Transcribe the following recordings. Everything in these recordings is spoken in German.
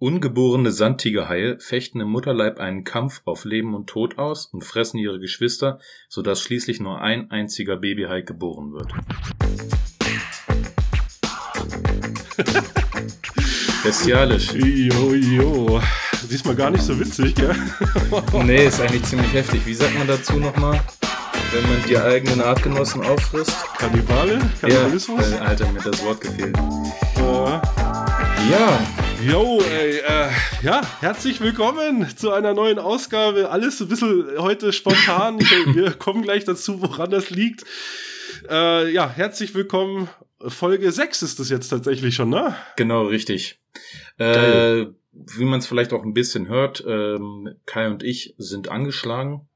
Ungeborene Sandtigerhaie fechten im Mutterleib einen Kampf auf Leben und Tod aus und fressen ihre Geschwister, sodass schließlich nur ein einziger Babyhai geboren wird. Bestialisch. Jo, jo. Diesmal gar nicht so witzig, gell? nee, ist eigentlich ziemlich heftig. Wie sagt man dazu nochmal? Wenn man die eigenen Artgenossen auffrisst? Kannibale? Kannibalismus? Ja, äh, Alter, mir hat das Wort gefehlt. Äh, ja. Jo, ey, äh, ja, herzlich willkommen zu einer neuen Ausgabe. Alles ein bisschen heute spontan. Wir kommen gleich dazu, woran das liegt. Äh, ja, herzlich willkommen. Folge 6 ist das jetzt tatsächlich schon, ne? Genau, richtig. Äh, wie man es vielleicht auch ein bisschen hört, ähm, Kai und ich sind angeschlagen.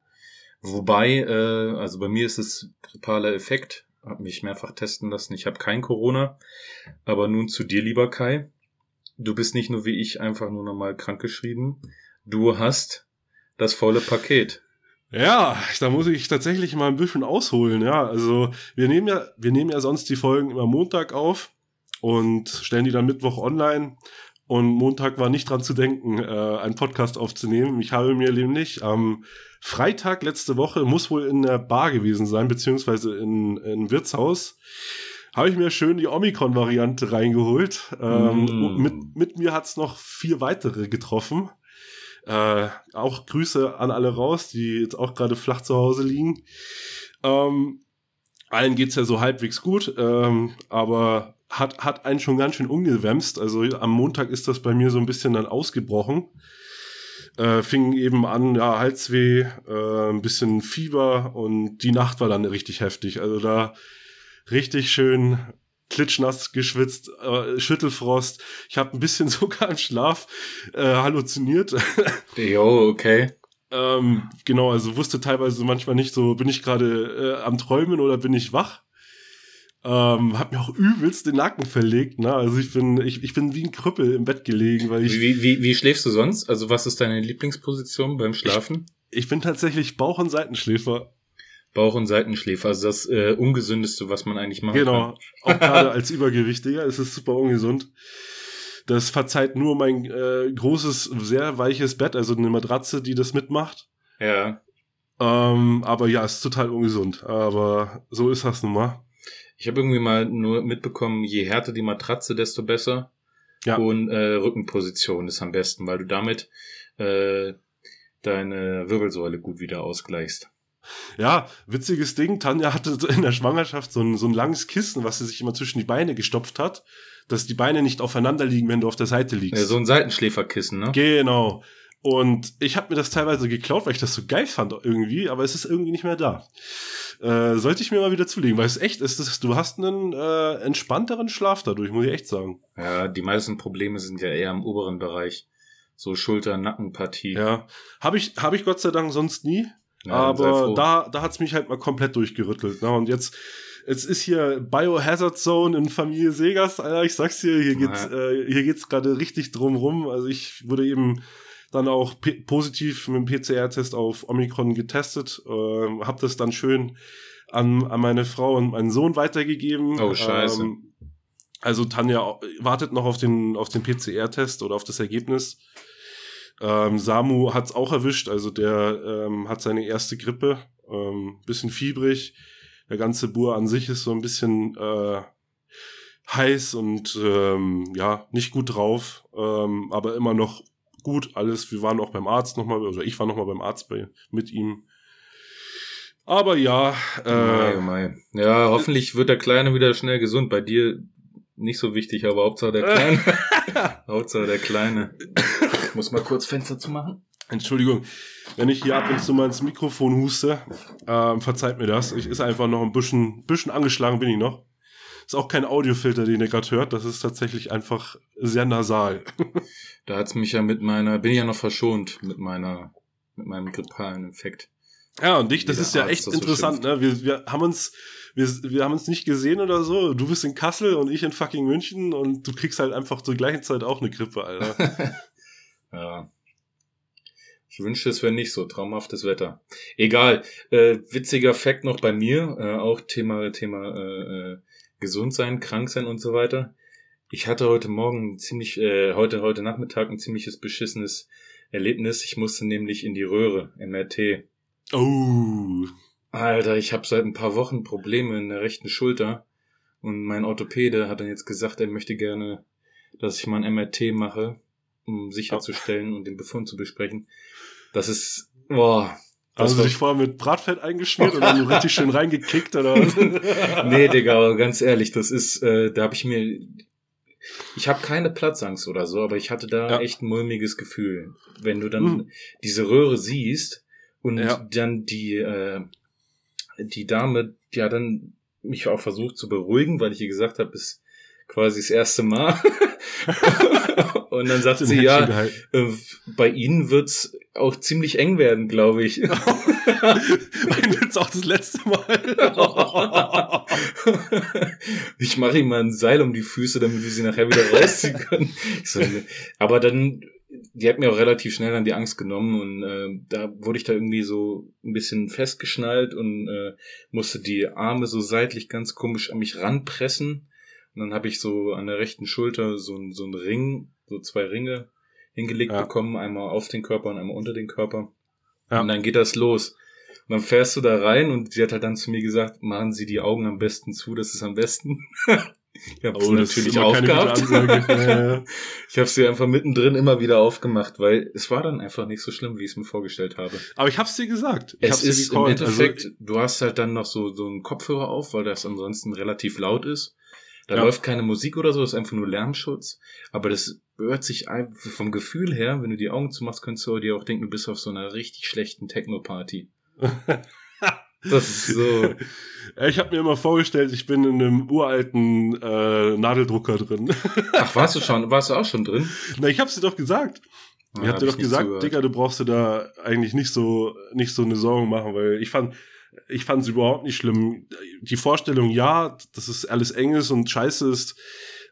Wobei, äh, also bei mir ist es grippaler Effekt. Hab mich mehrfach testen lassen. Ich habe kein Corona. Aber nun zu dir, lieber Kai. Du bist nicht nur wie ich einfach nur normal krankgeschrieben. Du hast das volle Paket. Ja, da muss ich tatsächlich mal ein bisschen ausholen. Ja, also wir nehmen ja, wir nehmen ja sonst die Folgen immer Montag auf und stellen die dann Mittwoch online. Und Montag war nicht dran zu denken, äh, einen Podcast aufzunehmen. Ich habe mir nämlich am Freitag letzte Woche, muss wohl in der Bar gewesen sein, beziehungsweise in, in Wirtshaus, habe ich mir schön die Omikron-Variante reingeholt. Ähm, mm. mit, mit mir hat's noch vier weitere getroffen. Äh, auch Grüße an alle raus, die jetzt auch gerade flach zu Hause liegen. Ähm, allen geht's ja so halbwegs gut, ähm, aber hat, hat einen schon ganz schön umgewämst. Also am Montag ist das bei mir so ein bisschen dann ausgebrochen. Äh, fing eben an, ja, Halsweh, äh, ein bisschen Fieber und die Nacht war dann richtig heftig. Also da richtig schön klitschnass geschwitzt, äh, Schüttelfrost. Ich habe ein bisschen sogar im Schlaf äh, halluziniert. Jo, okay. ähm, genau, also wusste teilweise manchmal nicht so, bin ich gerade äh, am Träumen oder bin ich wach? Ähm, hab mir auch übelst den Nacken verlegt, ne? Also ich bin, ich, ich bin wie ein Krüppel im Bett gelegen, weil ich. Wie, wie, wie schläfst du sonst? Also was ist deine Lieblingsposition beim Schlafen? Ich, ich bin tatsächlich Bauch- und Seitenschläfer. Bauch- und Seitenschläfer, also das äh, ungesündeste, was man eigentlich machen genau. kann. Genau, auch gerade als Übergewichtiger ist es super ungesund. Das verzeiht nur mein äh, großes, sehr weiches Bett, also eine Matratze, die das mitmacht. Ja. Ähm, aber ja, ist total ungesund. Aber so ist das nun mal. Ich habe irgendwie mal nur mitbekommen, je härter die Matratze, desto besser. Ja. Und äh, Rückenposition ist am besten, weil du damit äh, deine Wirbelsäule gut wieder ausgleichst. Ja, witziges Ding. Tanja hatte in der Schwangerschaft so ein, so ein langes Kissen, was sie sich immer zwischen die Beine gestopft hat, dass die Beine nicht aufeinander liegen, wenn du auf der Seite liegst. Ja, so ein Seitenschläferkissen, ne? Genau. Und ich habe mir das teilweise geklaut, weil ich das so geil fand irgendwie, aber es ist irgendwie nicht mehr da. Äh, sollte ich mir mal wieder zulegen, weil es echt ist, es, du hast einen äh, entspannteren Schlaf dadurch, muss ich echt sagen. Ja, die meisten Probleme sind ja eher im oberen Bereich. So Schulter-Nackenpartie. Ja. Habe ich, hab ich Gott sei Dank sonst nie. Ja, aber da, da hat's mich halt mal komplett durchgerüttelt. Ne? Und jetzt, jetzt ist hier Biohazard Zone in Familie Segas, Alter, ich sag's dir, hier geht's, äh, hier geht's gerade richtig drum rum. Also ich wurde eben dann auch positiv mit dem PCR-Test auf Omikron getestet, äh, habe das dann schön an, an meine Frau und meinen Sohn weitergegeben. Oh, scheiße. Ähm, also Tanja wartet noch auf den, auf den PCR-Test oder auf das Ergebnis. Ähm, Samu hat's auch erwischt, also der ähm, hat seine erste Grippe, ähm, bisschen fiebrig. Der ganze Bur an sich ist so ein bisschen äh, heiß und ähm, ja, nicht gut drauf, ähm, aber immer noch gut, alles. Wir waren auch beim Arzt nochmal, oder also ich war nochmal beim Arzt bei, mit ihm. Aber ja. Äh, Mai, Mai. Ja, hoffentlich wird der Kleine wieder schnell gesund. Bei dir nicht so wichtig, aber Hauptsache der Kleine. Hauptsache der Kleine. Ich muss mal kurz Fenster zu machen. Entschuldigung, wenn ich hier ab und zu mal ins Mikrofon huste, ähm, verzeiht mir das. Ich ist einfach noch ein bisschen, bisschen angeschlagen bin ich noch. Ist auch kein Audiofilter, den ihr gerade hört. Das ist tatsächlich einfach sehr nasal. Da hat's mich ja mit meiner, bin ich ja noch verschont mit meiner, mit meinem grippalen Infekt. Ja, und dich, das ist ja Arzt echt interessant, so ne? Wir, wir haben uns, wir, wir haben uns nicht gesehen oder so. Du bist in Kassel und ich in fucking München und du kriegst halt einfach zur gleichen Zeit auch eine Grippe, Alter. ja. Ich wünschte, es wäre nicht so. Traumhaftes Wetter. Egal. Äh, witziger Fakt noch bei mir. Äh, auch Thema, Thema äh, äh, gesund sein, krank sein und so weiter. Ich hatte heute Morgen ziemlich, äh, heute, heute Nachmittag ein ziemliches beschissenes Erlebnis. Ich musste nämlich in die Röhre, MRT. Oh. Alter, ich habe seit ein paar Wochen Probleme in der rechten Schulter. Und mein Orthopäde hat dann jetzt gesagt, er möchte gerne, dass ich mal ein MRT mache, um sicherzustellen und den Befund zu besprechen. Das ist, boah. Hast du dich vorher mit Bratfett eingeschmiert und dann richtig schön reingekickt oder was? nee, Digga, aber ganz ehrlich, das ist, äh, da habe ich mir, ich habe keine Platzangst oder so, aber ich hatte da Ja. echt ein mulmiges Gefühl. Wenn du dann Hm. diese Röhre siehst und Ja. dann die, äh, die Dame, ja dann mich auch versucht zu beruhigen, weil ich ihr gesagt habe, ist quasi das erste Mal. und dann sagt sie, ja, äh, bei Ihnen wird's auch ziemlich eng werden, glaube ich. Mein jetzt auch das letzte Mal. ich mache ihm mal ein Seil um die Füße, damit wir sie nachher wieder rausziehen können. So, aber dann, die hat mir auch relativ schnell dann die Angst genommen und äh, da wurde ich da irgendwie so ein bisschen festgeschnallt und äh, musste die Arme so seitlich ganz komisch an mich ranpressen. Und dann habe ich so an der rechten Schulter so, ein- so einen Ring, so zwei Ringe hingelegt Ja. bekommen, einmal auf den Körper und einmal unter den Körper. Ja. Und dann geht das los. Und dann fährst du da rein und sie hat halt dann zu mir gesagt, machen Sie die Augen am besten zu, das ist am besten. ich habe Oh, natürlich aufgehabt. Ja. Ich habe sie einfach mittendrin immer wieder aufgemacht, weil es war dann einfach nicht so schlimm, wie ich es mir vorgestellt habe. Aber ich hab's dir gesagt. Ich es ist im gecallt. Endeffekt, Also, du hast halt dann noch so, so einen Kopfhörer auf, weil das ansonsten relativ laut ist. Da Ja. läuft keine Musik oder so, das ist einfach nur Lärmschutz. Aber das hört sich vom Gefühl her, wenn du die Augen zumachst, könntest du dir auch denken, du bist auf so einer richtig schlechten Techno-Party. Das ist so. ich habe mir immer vorgestellt, ich bin in einem uralten äh, Nadeldrucker drin. Ach, warst du schon, warst du auch schon drin? Na, ich hab's dir doch gesagt. Ah, ich hab dir doch gesagt, zugehört. Digga, du brauchst dir da eigentlich nicht so, nicht so eine Sorgen machen, weil ich fand, ich fand's überhaupt nicht schlimm. Die Vorstellung, ja, dass es alles eng ist und scheiße ist,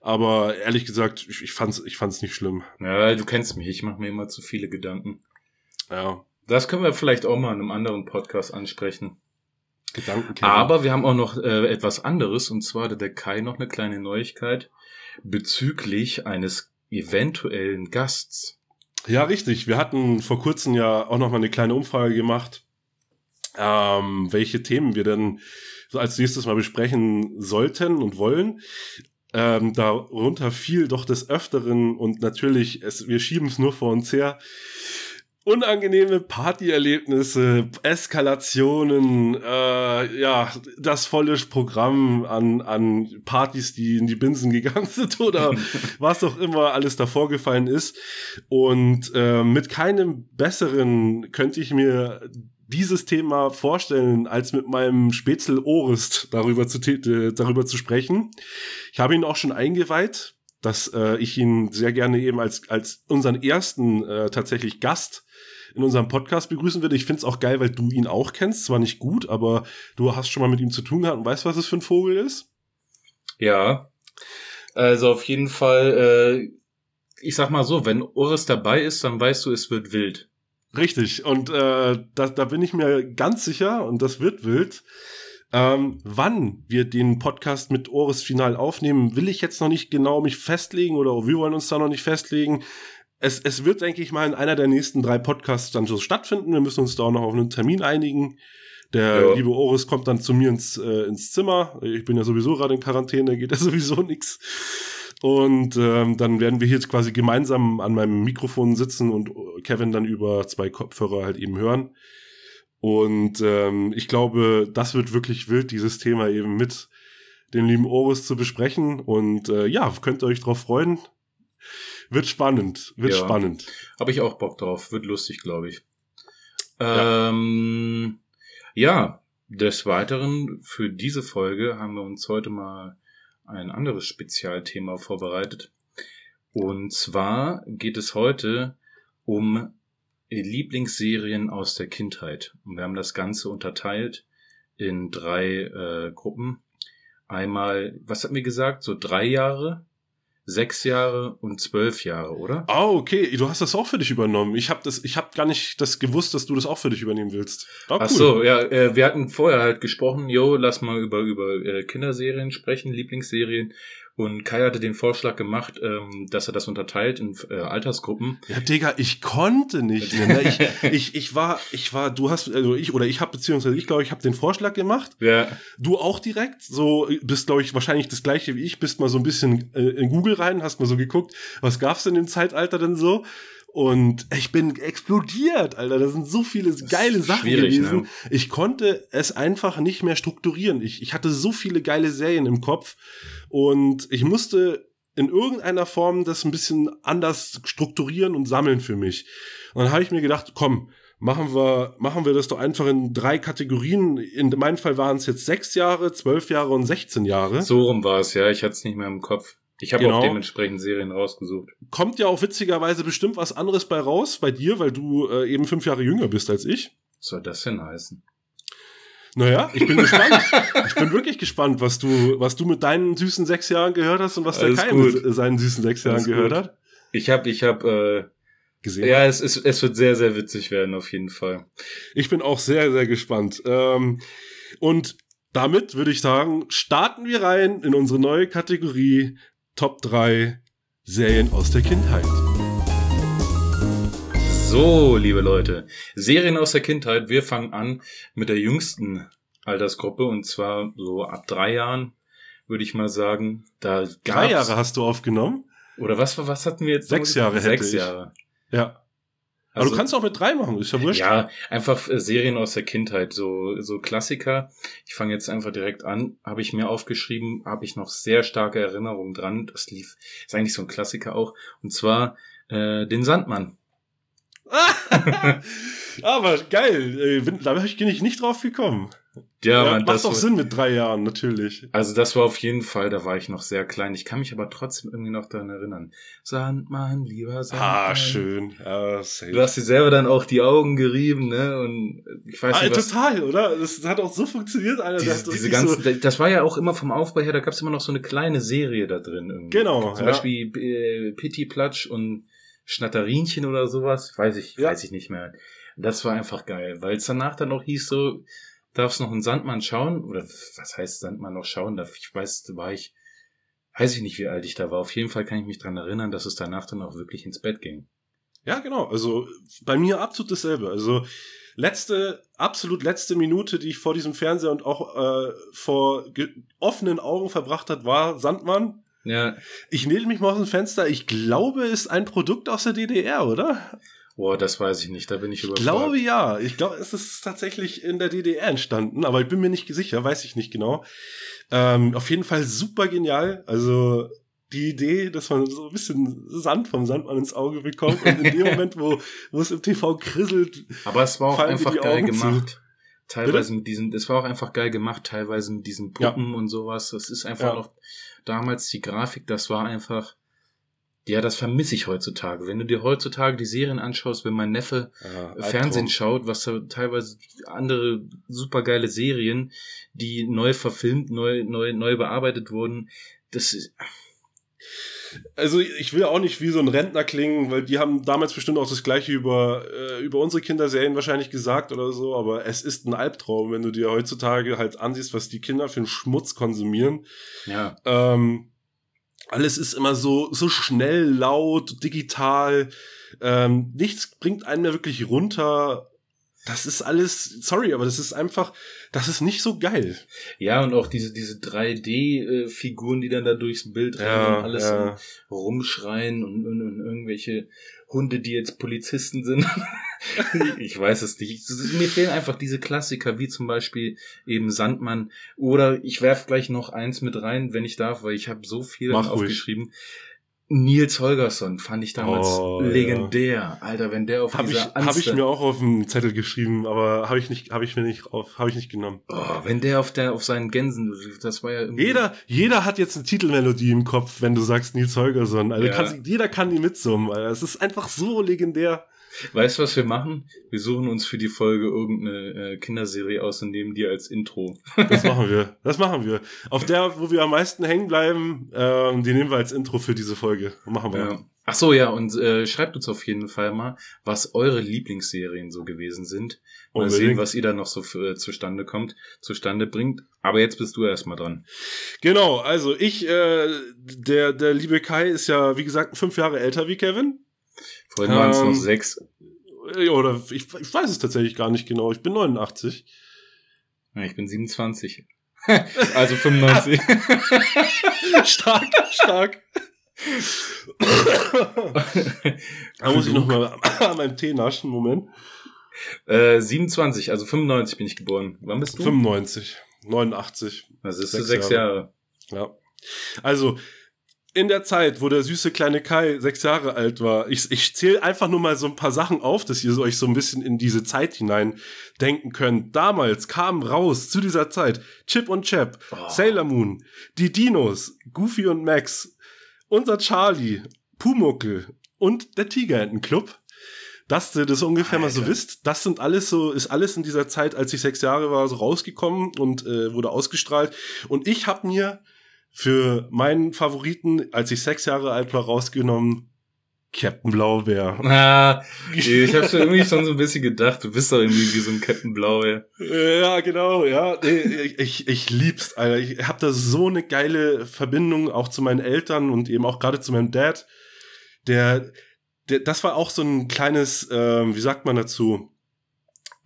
aber ehrlich gesagt, ich, ich fand's, ich fand's nicht schlimm. Ja, du kennst mich, ich mache mir immer zu viele Gedanken. Ja, Das können wir vielleicht auch mal in einem anderen Podcast ansprechen. Gedanken. Aber wir haben auch noch äh, etwas anderes, und zwar hatte der Kai noch eine kleine Neuigkeit bezüglich eines eventuellen Gasts. Ja, richtig. Wir hatten vor kurzem ja auch noch mal eine kleine Umfrage gemacht, ähm, welche Themen wir denn so als nächstes mal besprechen sollten und wollen. Ähm, darunter fiel doch des Öfteren und natürlich, es, wir schieben es nur vor uns her, unangenehme Partyerlebnisse, Eskalationen, äh, ja, das volle Programm an, an Partys, die in die Binsen gegangen sind oder was auch immer alles da vorgefallen ist. Und äh, mit keinem besseren könnte ich mir dieses Thema vorstellen, als mit meinem Spätzle Orist darüber zu, äh, darüber zu sprechen. Ich habe ihn auch schon eingeweiht, dass äh, ich ihn sehr gerne eben als, als unseren ersten äh, tatsächlich Gast in unserem Podcast begrüßen würde. Ich finde es auch geil, weil du ihn auch kennst. Zwar nicht gut, aber du hast schon mal mit ihm zu tun gehabt und weißt, was es für ein Vogel ist? Ja. Also auf jeden Fall, äh, ich sag mal so, wenn Oris dabei ist, dann weißt du, es wird wild. Richtig, und äh, da, da bin ich mir ganz sicher, und das wird wild. Ähm, wann wir den Podcast mit Oris final aufnehmen, will ich jetzt noch nicht genau mich festlegen oder wir wollen uns da noch nicht festlegen. Es, es wird, denke ich mal, in einer der nächsten drei Podcasts dann so stattfinden. Wir müssen uns da auch noch auf einen Termin einigen. Der Ja. liebe Oris kommt dann zu mir ins, äh, ins Zimmer. Ich bin ja sowieso gerade in Quarantäne, geht ja sowieso nix. Und ähm, dann werden wir hier jetzt quasi gemeinsam an meinem Mikrofon sitzen und Kevin dann über zwei Kopfhörer halt eben hören. Und ähm, ich glaube, das wird wirklich wild, dieses Thema eben mit dem lieben Oris zu besprechen. Und äh, ja, könnt ihr euch drauf freuen. Wird spannend, wird Ja. spannend. Habe ich auch Bock drauf. Wird lustig, glaube ich. Ja. Ähm, ja, des Weiteren für diese Folge haben wir uns heute mal ein anderes Spezialthema vorbereitet. Und zwar geht es heute um Lieblingsserien aus der Kindheit. Und wir haben das Ganze unterteilt in drei äh, Gruppen. Einmal, was hat mir gesagt? So drei Jahre, sechs Jahre und zwölf Jahre, oder? Oh, okay, du hast das auch für dich übernommen. Ich habe das, ich habe gar nicht das gewusst, dass du das auch für dich übernehmen willst. Oh, Ach so, ja, äh, wir hatten vorher halt gesprochen, jo, lass mal über über äh, Kinderserien sprechen, Lieblingsserien. Und Kai hatte den Vorschlag gemacht, ähm, dass er das unterteilt in äh, Altersgruppen. Ja, Digga, ich konnte nicht. Ne? ich, ich, ich war, ich war, du hast, also ich oder ich habe beziehungsweise ich glaube, ich habe den Vorschlag gemacht. Ja. Du auch direkt. So bist, glaube ich, wahrscheinlich das gleiche wie ich. Bist mal so ein bisschen äh, in Google rein, hast mal so geguckt, was gab's denn im Zeitalter denn so? Und ich bin explodiert, Alter. Da sind so viele geile Sachen gewesen. Ne? Ich konnte es einfach nicht mehr strukturieren. Ich, ich hatte so viele geile Serien im Kopf und ich musste in irgendeiner Form das ein bisschen anders strukturieren und sammeln für mich. Und dann habe ich mir gedacht, komm, machen wir, machen wir das doch einfach in drei Kategorien. In meinem Fall waren es jetzt sechs Jahre, zwölf Jahre und 16 Jahre. So rum war es, ja. Ich hatte es nicht mehr im Kopf. Ich habe genau. auch dementsprechend Serien rausgesucht. Kommt ja auch witzigerweise bestimmt was anderes bei raus, bei dir, weil du äh, eben fünf Jahre jünger bist als ich. Was soll das denn heißen? Naja, ich bin gespannt. ich bin wirklich gespannt, was du, was du mit deinen süßen sechs Jahren gehört hast und was Alles der Kai gut. mit seinen süßen sechs Jahren Alles gehört gut. hat. Ich habe, ich habe äh, gesehen. Ja, es, es, es wird sehr, sehr witzig werden auf jeden Fall. Ich bin auch sehr, sehr gespannt. Ähm, und damit würde ich sagen, starten wir rein in unsere neue Kategorie Top 3 Serien aus der Kindheit. So, liebe Leute, Serien aus der Kindheit. Wir fangen an mit der jüngsten Altersgruppe und zwar so ab drei Jahren, würde ich mal sagen. Da gab's, drei Jahre hast du aufgenommen? Oder was, was hatten wir jetzt? Sechs Jahre Sechs hätte ich. Jahre. Ja. Also, Aber du kannst auch mit drei machen, ist ja wurscht. Ja, einfach äh, Serien aus der Kindheit, so, so Klassiker. Ich fange jetzt einfach direkt an, habe ich mir aufgeschrieben, habe ich noch sehr starke Erinnerungen dran. Das lief, ist eigentlich so ein Klassiker auch. Und zwar äh, den Sandmann. Aber geil, da bin ich nicht drauf gekommen. Ja, ja man, macht doch Sinn mit drei Jahren, natürlich. Also das war auf jeden Fall, da war ich noch sehr klein. Ich kann mich aber trotzdem irgendwie noch daran erinnern. Sandmann, lieber Sandmann. Ah, schön. Ja, du hast dir selber dann auch die Augen gerieben, ne? Und ich weiß ah, nicht, was, Total, oder? Das hat auch so funktioniert, Alter. Diese, das, diese ganzen, so das war ja auch immer vom Aufbau her, da gab es immer noch so eine kleine Serie da drin. Irgendwie. Genau. Zum ja. Beispiel äh, Pitti Platsch und Schnatterinchen oder sowas. Weiß ich, ja. weiß ich nicht mehr. Das war einfach geil, weil es danach dann noch hieß so, darfst noch einen Sandmann schauen, oder was heißt Sandmann noch schauen? Da, ich weiß, da war ich, weiß ich nicht, wie alt ich da war. Auf jeden Fall kann ich mich dran erinnern, dass es danach dann auch wirklich ins Bett ging. Ja, genau. Also bei mir absolut dasselbe. Also letzte, absolut letzte Minute, die ich vor diesem Fernseher und auch äh, vor offenen Augen verbracht hat, war Sandmann. Ja. Ich nehme mich mal aus dem Fenster. Ich glaube, es ist ein Produkt aus der DDR, oder? Boah, das weiß ich nicht, da bin ich überfragt. Ich glaube ja. Ich glaube, es ist tatsächlich in der DDR entstanden, aber ich bin mir nicht sicher, weiß ich nicht genau. Ähm, auf jeden Fall super genial. Also die Idee, dass man so ein bisschen Sand vom Sandmann ins Auge bekommt und in dem Moment, wo, wo es im TV krisselt. Aber es war auch einfach geil gemacht. Zu. Teilweise Bitte? mit diesen, es war auch einfach geil gemacht, teilweise mit diesen Puppen ja. und sowas. Das ist einfach ja. noch damals die Grafik, das war einfach ja, das vermisse ich heutzutage. Wenn du dir heutzutage die Serien anschaust, wenn mein Neffe ja, Fernsehen schaut, was da teilweise andere supergeile Serien, die neu verfilmt, neu, neu, neu bearbeitet wurden, das ist, also ich will auch nicht wie so ein Rentner klingen, weil die haben damals bestimmt auch das gleiche über, äh, über unsere Kinderserien wahrscheinlich gesagt oder so, aber es ist ein Albtraum, wenn du dir heutzutage halt ansiehst, was die Kinder für einen Schmutz konsumieren. Ja. Ähm, alles ist immer so, so schnell, laut, digital. Ähm, nichts bringt einen mehr wirklich runter. Das ist alles, sorry, aber das ist einfach, das ist nicht so geil. Ja, und auch diese, diese 3D-Figuren, die dann da durchs Bild rennen ja, und alles ja. rumschreien und, und, und irgendwelche Hunde, die jetzt Polizisten sind. ich weiß es nicht. Mir fehlen einfach diese Klassiker, wie zum Beispiel eben Sandmann. Oder ich werf gleich noch eins mit rein, wenn ich darf, weil ich habe so viel Mach aufgeschrieben. Ruhig. Nils Holgersson fand ich damals oh, legendär. Ja. Alter, wenn der auf hab dieser ich, Habe ich mir auch auf den Zettel geschrieben, aber habe ich nicht, habe ich mir nicht auf, habe ich nicht genommen. Oh, wenn der auf der auf seinen Gänsen, das war ja irgendwie Jeder, jeder hat jetzt eine Titelmelodie im Kopf, wenn du sagst Nils Holgersson. Also ja. kann, jeder kann die mitsummen. Alter. Es ist einfach so legendär. Weißt du, was wir machen? Wir suchen uns für die Folge irgendeine äh, Kinderserie aus und nehmen die als Intro. das machen wir. Das machen wir. Auf der, wo wir am meisten hängen bleiben, äh, die nehmen wir als Intro für diese Folge. Machen wir. Ja. Ach so, ja, und äh, schreibt uns auf jeden Fall mal, was eure Lieblingsserien so gewesen sind. Mal Unbedingt. sehen, was ihr da noch so für, zustande kommt, zustande bringt. Aber jetzt bist du erstmal dran. Genau, also ich, äh, der, der liebe Kai ist ja, wie gesagt, fünf Jahre älter wie Kevin. Vorhin waren es Ähm, noch sechs. Äh, Oder ich, ich weiß es tatsächlich gar nicht genau. Ich bin 89. Ja, ich bin 27. also 95. stark, stark. da muss ich noch mal an meinem Tee naschen. Moment. äh, 27, also 95 bin ich geboren. Wann bist du? 95, 89. Das ist Sechs sechs Jahre. Ja. Also, in der Zeit, wo der süße kleine Kai sechs Jahre alt war, ich, ich zähle einfach nur mal so ein paar Sachen auf, dass ihr euch so ein bisschen in diese Zeit hinein denken könnt. Damals kamen raus zu dieser Zeit Chip und Chap, Oh. Sailor Moon, die Dinos, Goofy und Max, unser Charlie, Pumuckel und der Tigerentenclub. Dass ihr das ungefähr mal so Alter. wisst, das sind alles so, ist alles in dieser Zeit, als ich sechs Jahre war, so rausgekommen und äh, wurde ausgestrahlt. Und ich habe mir für meinen Favoriten, als ich sechs Jahre alt war, rausgenommen Captain Blaubeer. Ah, ich habe schon irgendwie schon so ein bisschen gedacht, du bist doch irgendwie wie so ein Captain Blaubeer. Ja, genau, ja. Nee, ich, ich lieb's, Alter. Ich habe da so eine geile Verbindung auch zu meinen Eltern und eben auch gerade zu meinem Dad. Der, der, das war auch so ein kleines, ähm, wie sagt man dazu?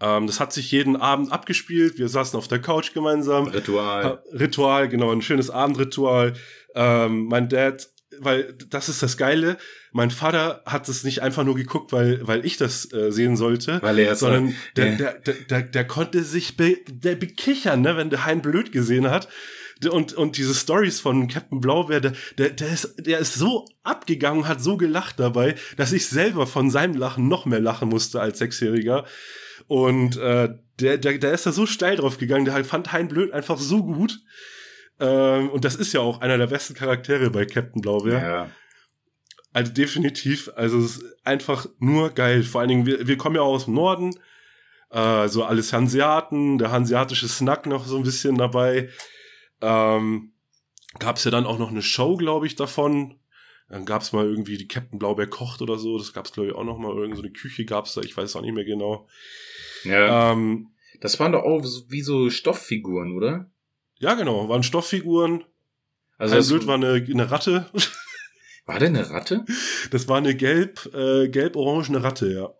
Ähm, das hat sich jeden Abend abgespielt. Wir saßen auf der Couch gemeinsam. Ritual. Ritual, genau, ein schönes Abendritual. Ähm, mein Dad, weil das ist das Geile. Mein Vater hat es nicht einfach nur geguckt, weil, weil ich das äh, sehen sollte, Weil er sondern der, ja. der, der, der, der konnte sich be, der bekichern, ne, wenn der Hein blöd gesehen hat. Und, und diese Stories von Captain Blaubeer, der, der, der, ist, der ist so abgegangen, hat so gelacht dabei, dass ich selber von seinem Lachen noch mehr lachen musste als Sechsjähriger. Und äh, der, der, der ist da so steil drauf gegangen, der fand Hein Blöd einfach so gut. Ähm, und das ist ja auch einer der besten Charaktere bei Captain Blaubeer. ja. Also definitiv, also es ist einfach nur geil. Vor allen Dingen, wir, wir kommen ja auch aus dem Norden, äh, so alles Hanseaten, der hanseatische Snack noch so ein bisschen dabei. Ähm, Gab es ja dann auch noch eine Show, glaube ich, davon. Dann gab es mal irgendwie die Captain Blaubeer kocht oder so. Das gab es, glaube ich, auch noch mal. Irgend so eine Küche gab es da. Ich weiß auch nicht mehr genau. ja. Ähm, Das waren doch auch wie so Stofffiguren, oder? ja, genau. Waren Stofffiguren. Also das, Blöd war eine, eine Ratte. war der eine Ratte? Das war eine gelb, äh, gelb-orangene Ratte, ja.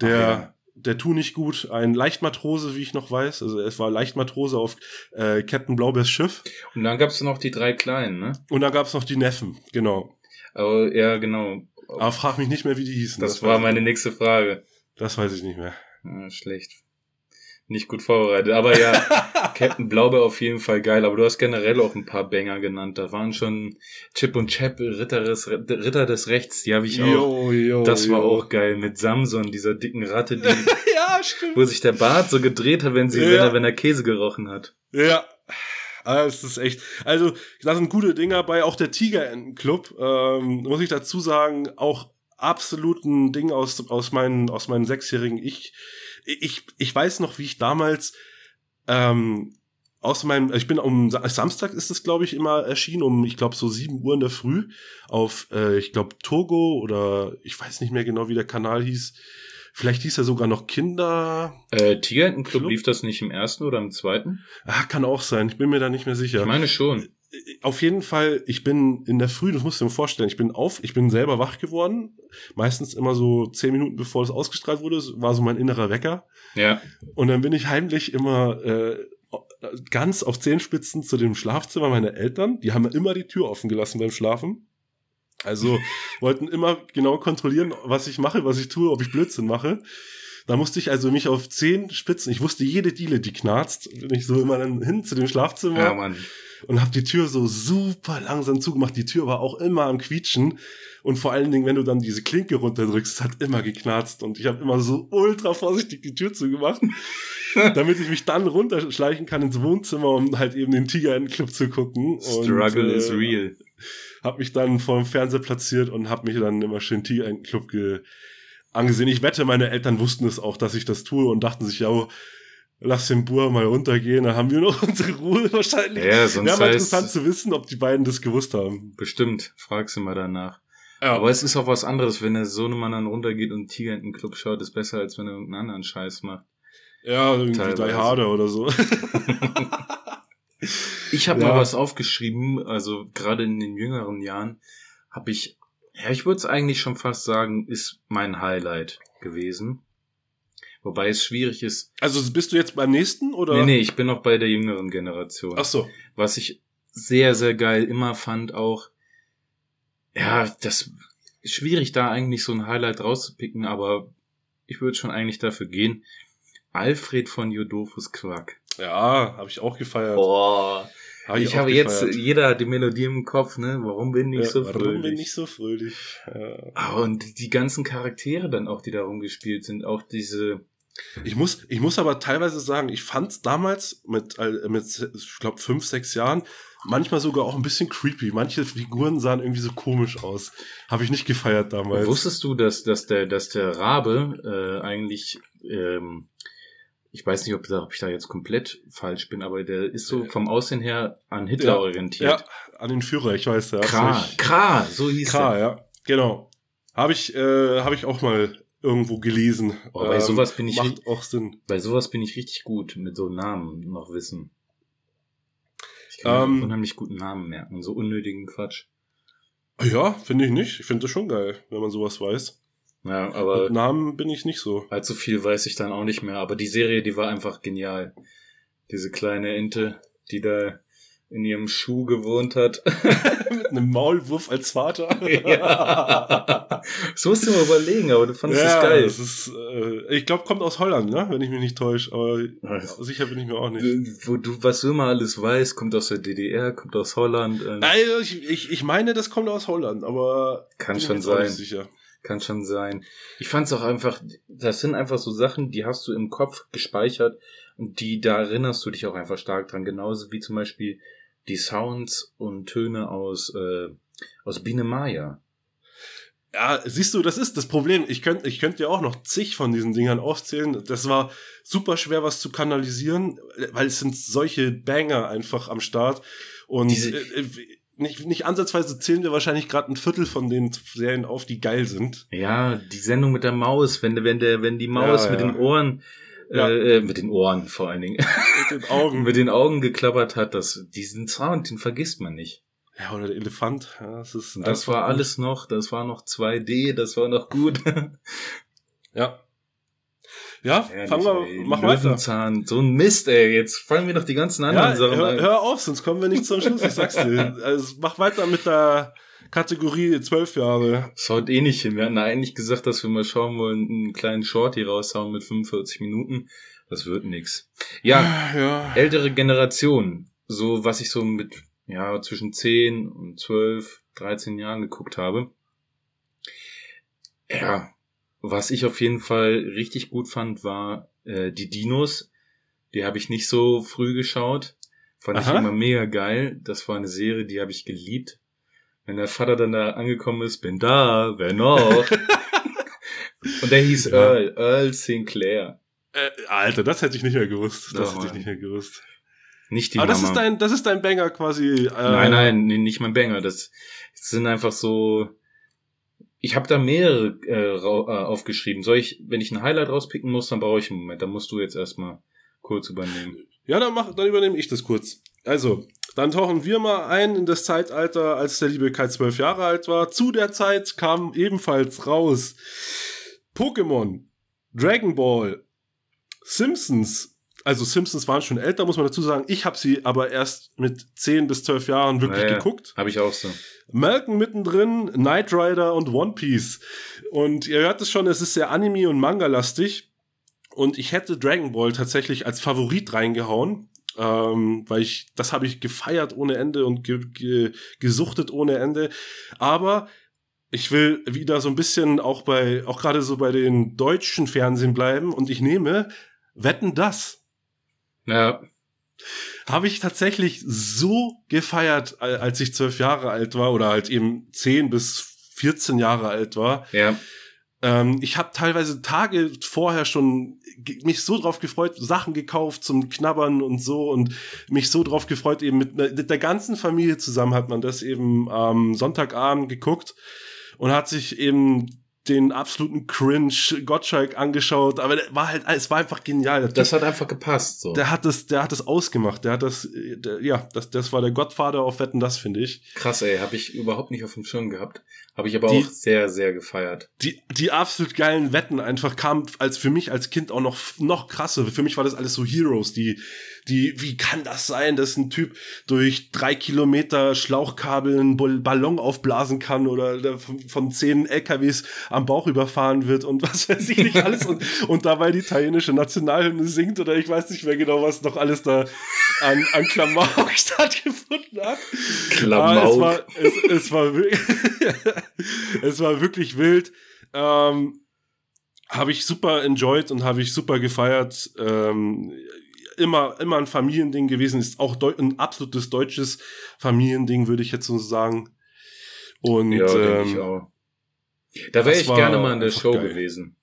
Der. Der tu nicht gut. Ein Leichtmatrose, wie ich noch weiß. Also es war Leichtmatrose auf äh, Captain Blaubeers Schiff. Und dann gab's noch die drei kleinen, ne? Und da gab's noch die Neffen, genau. Aber ja, genau. Aber frag mich nicht mehr, wie die hießen. Das weiß war meine nächste Frage. Das weiß ich nicht mehr. Ja, schlecht. Nicht gut vorbereitet. Aber ja, Captain Blaubeer auf jeden Fall geil. Aber du hast generell auch ein paar Banger genannt. Da waren schon Chip und Chap, Ritter des, Ritter des Rechts. Die habe ich auch. Jo, jo, Das war jo. auch geil. Mit Samson, dieser dicken Ratte, die, ja, wo sich der Bart so gedreht hat, wenn sie, Ja. wenn, er, wenn er Käse gerochen hat. Ja. Ah, Es ist echt. Also, da sind gute Dinger bei. Auch der Tigerentenclub, ähm, muss ich dazu sagen, auch absoluten Ding aus, aus meinen, aus meinen sechsjährigen Ich. Ich, ich weiß noch, wie ich damals, ähm, aus meinem, ich bin um Sa- Samstag ist es, glaube ich, immer erschienen, um, ich glaube, so 7 Uhr in der Früh auf, äh, ich glaube, Togo oder ich weiß nicht mehr genau, wie der Kanal hieß. Vielleicht hieß er sogar noch Kinder. Äh, Tigerentenclub Club? lief das nicht im ersten oder im zweiten? Ah, kann auch sein. Ich bin mir da nicht mehr sicher. Ich meine schon. Auf jeden Fall, ich bin in der Früh, das musst du dir vorstellen, ich bin auf, ich bin selber wach geworden. Meistens immer so zehn Minuten bevor es ausgestrahlt wurde, war so mein innerer Wecker. Ja. Und dann bin ich heimlich immer äh, ganz auf Zehenspitzen zu dem Schlafzimmer meiner Eltern. Die haben immer die Tür offen gelassen beim Schlafen. Also wollten immer genau kontrollieren, was ich mache, was ich tue, ob ich Blödsinn mache. Da musste ich also mich auf zehn Spitzen, ich wusste jede Diele, die knarzt, bin ich so immer dann hin zu dem Schlafzimmer Ja, Mann. Und habe die Tür so super langsam zugemacht. Die Tür war auch immer am Quietschen. Und vor allen Dingen, wenn du dann diese Klinke runterdrückst, es hat immer geknarzt. Und ich habe immer so ultra vorsichtig die Tür zugemacht, damit ich mich dann runterschleichen kann ins Wohnzimmer, um halt eben den Tiger-Club zu gucken. Struggle und, äh, is real. Hab mich dann vor dem Fernseher platziert und hab mich dann immer schön Tiger-Club ge angesehen. Ich wette, meine Eltern wussten es auch, dass ich das tue und dachten sich, ja, oh, lass den Bur mal runtergehen, dann haben wir noch unsere Ruhe wahrscheinlich. Ja, sonst Wäre mal interessant zu wissen, ob die beiden das gewusst haben. Bestimmt. Fragst du mal danach. Ja. Aber es ist auch was anderes, wenn der Sohnemann dann runtergeht und Tiger in den Club schaut, ist besser, als wenn er irgendeinen anderen Scheiß macht. Ja, irgendwie Teilweise. drei Harder oder so. ich habe ja. mal was aufgeschrieben, also gerade in den jüngeren Jahren habe ich, ja, ich würde es eigentlich schon fast sagen, ist mein Highlight gewesen. Wobei es schwierig ist. Also bist du jetzt beim nächsten oder? Nee, nee, ich bin noch bei der jüngeren Generation. Ach so. Was ich sehr, sehr geil immer fand auch, ja, das ist schwierig da eigentlich so ein Highlight rauszupicken, aber ich würde schon eigentlich dafür gehen. Alfred von Jodofus Quack. Ja, habe ich auch gefeiert. Boah. Hab ich, ich habe jetzt, jeder hat die Melodie im Kopf, ne? Warum bin ich ja, so fröhlich? Warum bin ich so fröhlich? Ja. Ah, und die ganzen Charaktere dann auch, die da rumgespielt sind, auch diese. Ich muss, ich muss aber teilweise sagen, ich fand damals mit, äh, mit ich glaube, fünf, sechs Jahren manchmal sogar auch ein bisschen creepy. Manche Figuren sahen irgendwie so komisch aus. Habe ich nicht gefeiert damals. Wusstest du, dass, dass, der, dass der Rabe äh, eigentlich ähm, ich weiß nicht, ob, ob, ich da jetzt komplett falsch bin, aber der ist so vom Aussehen her an Hitler ja, orientiert. Ja, an den Führer, ich weiß ja. Kra, Kra, so hieß Kra, er. ja, genau. Habe ich, äh, hab ich auch mal irgendwo gelesen. Oh, bei ähm, sowas bin ich macht auch Sinn. Bei sowas bin ich richtig gut mit so Namen noch wissen. Ich kann ähm, unheimlich guten Namen merken, so unnötigen Quatsch. Ja, finde ich nicht. Ich finde das schon geil, wenn man sowas weiß. Ja, aber. Mit Namen bin ich nicht so. Allzu viel weiß ich dann auch nicht mehr. Aber die Serie, die war einfach genial. Diese kleine Ente, die da in ihrem Schuh gewohnt hat. Mit einem Maulwurf als Vater. ja. Das musst du mal überlegen, aber du fandest ja, das geil. Das ist, äh, ich glaube, kommt aus Holland, ne? wenn ich mich nicht täusche. Aber also, sicher bin ich mir auch nicht. Wo du, was du immer alles weißt, kommt aus der DDR, kommt aus Holland. Ähm. Also ich, ich, ich meine, das kommt aus Holland, aber kann schon sein. Sicher. Kann schon sein. Ich fand es auch einfach, das sind einfach so Sachen, die hast du im Kopf gespeichert und die, da erinnerst du dich auch einfach stark dran. Genauso wie zum Beispiel die Sounds und Töne aus, äh, aus Biene Maya. Ja, siehst du, das ist das Problem. Ich könnte ich könnt dir auch noch zig von diesen Dingern aufzählen. Das war super schwer, was zu kanalisieren, weil es sind solche Banger einfach am Start. Und Diese, äh, nicht, nicht ansatzweise zählen wir wahrscheinlich gerade ein Viertel von den Serien auf, die geil sind. Ja, die Sendung mit der Maus, wenn, wenn, der, wenn die Maus ja, mit ja. den Ohren, ja. äh, mit den Ohren vor allen Dingen, mit den Augen, mit den Augen geklappert hat, das, diesen Sound, den vergisst man nicht. Ja, oder der Elefant. Ja, das ist das war alles noch, das war noch 2D, das war noch gut. ja. Ja, Ehrlich, fangen wir, ey, mach Löwenzahn, weiter. so ein Mist, ey. Jetzt fallen wir noch die ganzen anderen ja, Sachen hör, hör auf, sonst kommen wir nicht zum Schluss, ich sag's dir. Also, mach weiter mit der Kategorie zwölf Jahre. Das haut eh nicht hin. Wir hatten eigentlich gesagt, dass wir mal schauen wollen, einen kleinen Shorty raushauen mit 45 Minuten. Das wird nix. Ja, ja, ältere Generation. So, was ich so mit, ja, zwischen 10 und 12, 13 Jahren geguckt habe. Ja, was ich auf jeden Fall richtig gut fand, war äh, die Dinos. Die habe ich nicht so früh geschaut. Fand Aha. ich immer mega geil. Das war eine Serie, die habe ich geliebt. Wenn der Vater dann da angekommen ist, bin da, wer noch? Und der hieß ja. Earl, Earl Sinclair. Äh, Alter, das hätte ich nicht mehr gewusst. Das oh, hätte ich nicht mehr gewusst. Nicht die Aber Mama. das ist dein, das ist dein Banger quasi. Äh nein, nein, nicht mein Banger. Das, das sind einfach so ich habe da mehrere äh, äh, aufgeschrieben. Soll ich, wenn ich ein Highlight rauspicken muss, dann brauche ich einen Moment. Dann musst du jetzt erstmal kurz übernehmen. Ja, dann, mach, dann übernehme ich das kurz. Also, dann tauchen wir mal ein in das Zeitalter, als der liebe Kai zwölf Jahre alt war. Zu der Zeit kam ebenfalls raus Pokémon, Dragon Ball, Simpsons. Also Simpsons waren schon älter, muss man dazu sagen. Ich habe sie aber erst mit 10 bis 12 Jahren wirklich naja, geguckt. Habe ich auch so. Malcolm mittendrin, Knight Rider und One Piece. Und ihr hört es schon, es ist sehr Anime- und Manga-lastig. Und ich hätte Dragon Ball tatsächlich als Favorit reingehauen. Ähm, weil ich, das habe ich gefeiert ohne Ende und ge ge gesuchtet ohne Ende. Aber ich will wieder so ein bisschen auch bei, auch gerade so bei den deutschen Fernsehen bleiben und ich nehme Wetten das. Ja habe ich tatsächlich so gefeiert, als ich zwölf Jahre alt war oder halt eben zehn bis 14 Jahre alt war. Ja. Ähm, ich habe teilweise Tage vorher schon mich so drauf gefreut, Sachen gekauft zum Knabbern und so und mich so drauf gefreut, eben mit, mit der ganzen Familie zusammen hat man das eben am Sonntagabend geguckt. und hat sich eben den absoluten Cringe Gottschalk angeschaut, aber der war halt, es war einfach genial. Der Das hat einfach gepasst. So. der hat das, der hat das ausgemacht. Der hat das, der, ja, das, das war der Gottvater auf Wetten, das finde ich. Krass, ey, habe ich überhaupt nicht auf dem Schirm gehabt. Habe ich aber Die- auch sehr, sehr gefeiert. Die, die absolut geilen Wetten einfach kamen als für mich als Kind auch noch, noch krasser. Für mich war das alles so Heroes, die, die, wie kann das sein, dass ein Typ durch drei Kilometer Schlauchkabel einen Ball- Ballon aufblasen kann oder der von, zehn LKWs am Bauch überfahren wird und was weiß ich nicht alles und, und dabei die italienische Nationalhymne singt oder ich weiß nicht mehr genau, was noch alles da an, an Klamauk stattgefunden hat. Klamauk. Ah, es, war, es, es, war, wirklich- es war wirklich wild. Ähm, habe ich super enjoyed und habe ich super gefeiert. Ähm, immer, immer ein Familiending gewesen. Ist auch ein absolutes deutsches Familiending, würde ich jetzt so sagen. Und ja, ich ähm, auch. Da wäre ich gerne mal in der Show geil. gewesen.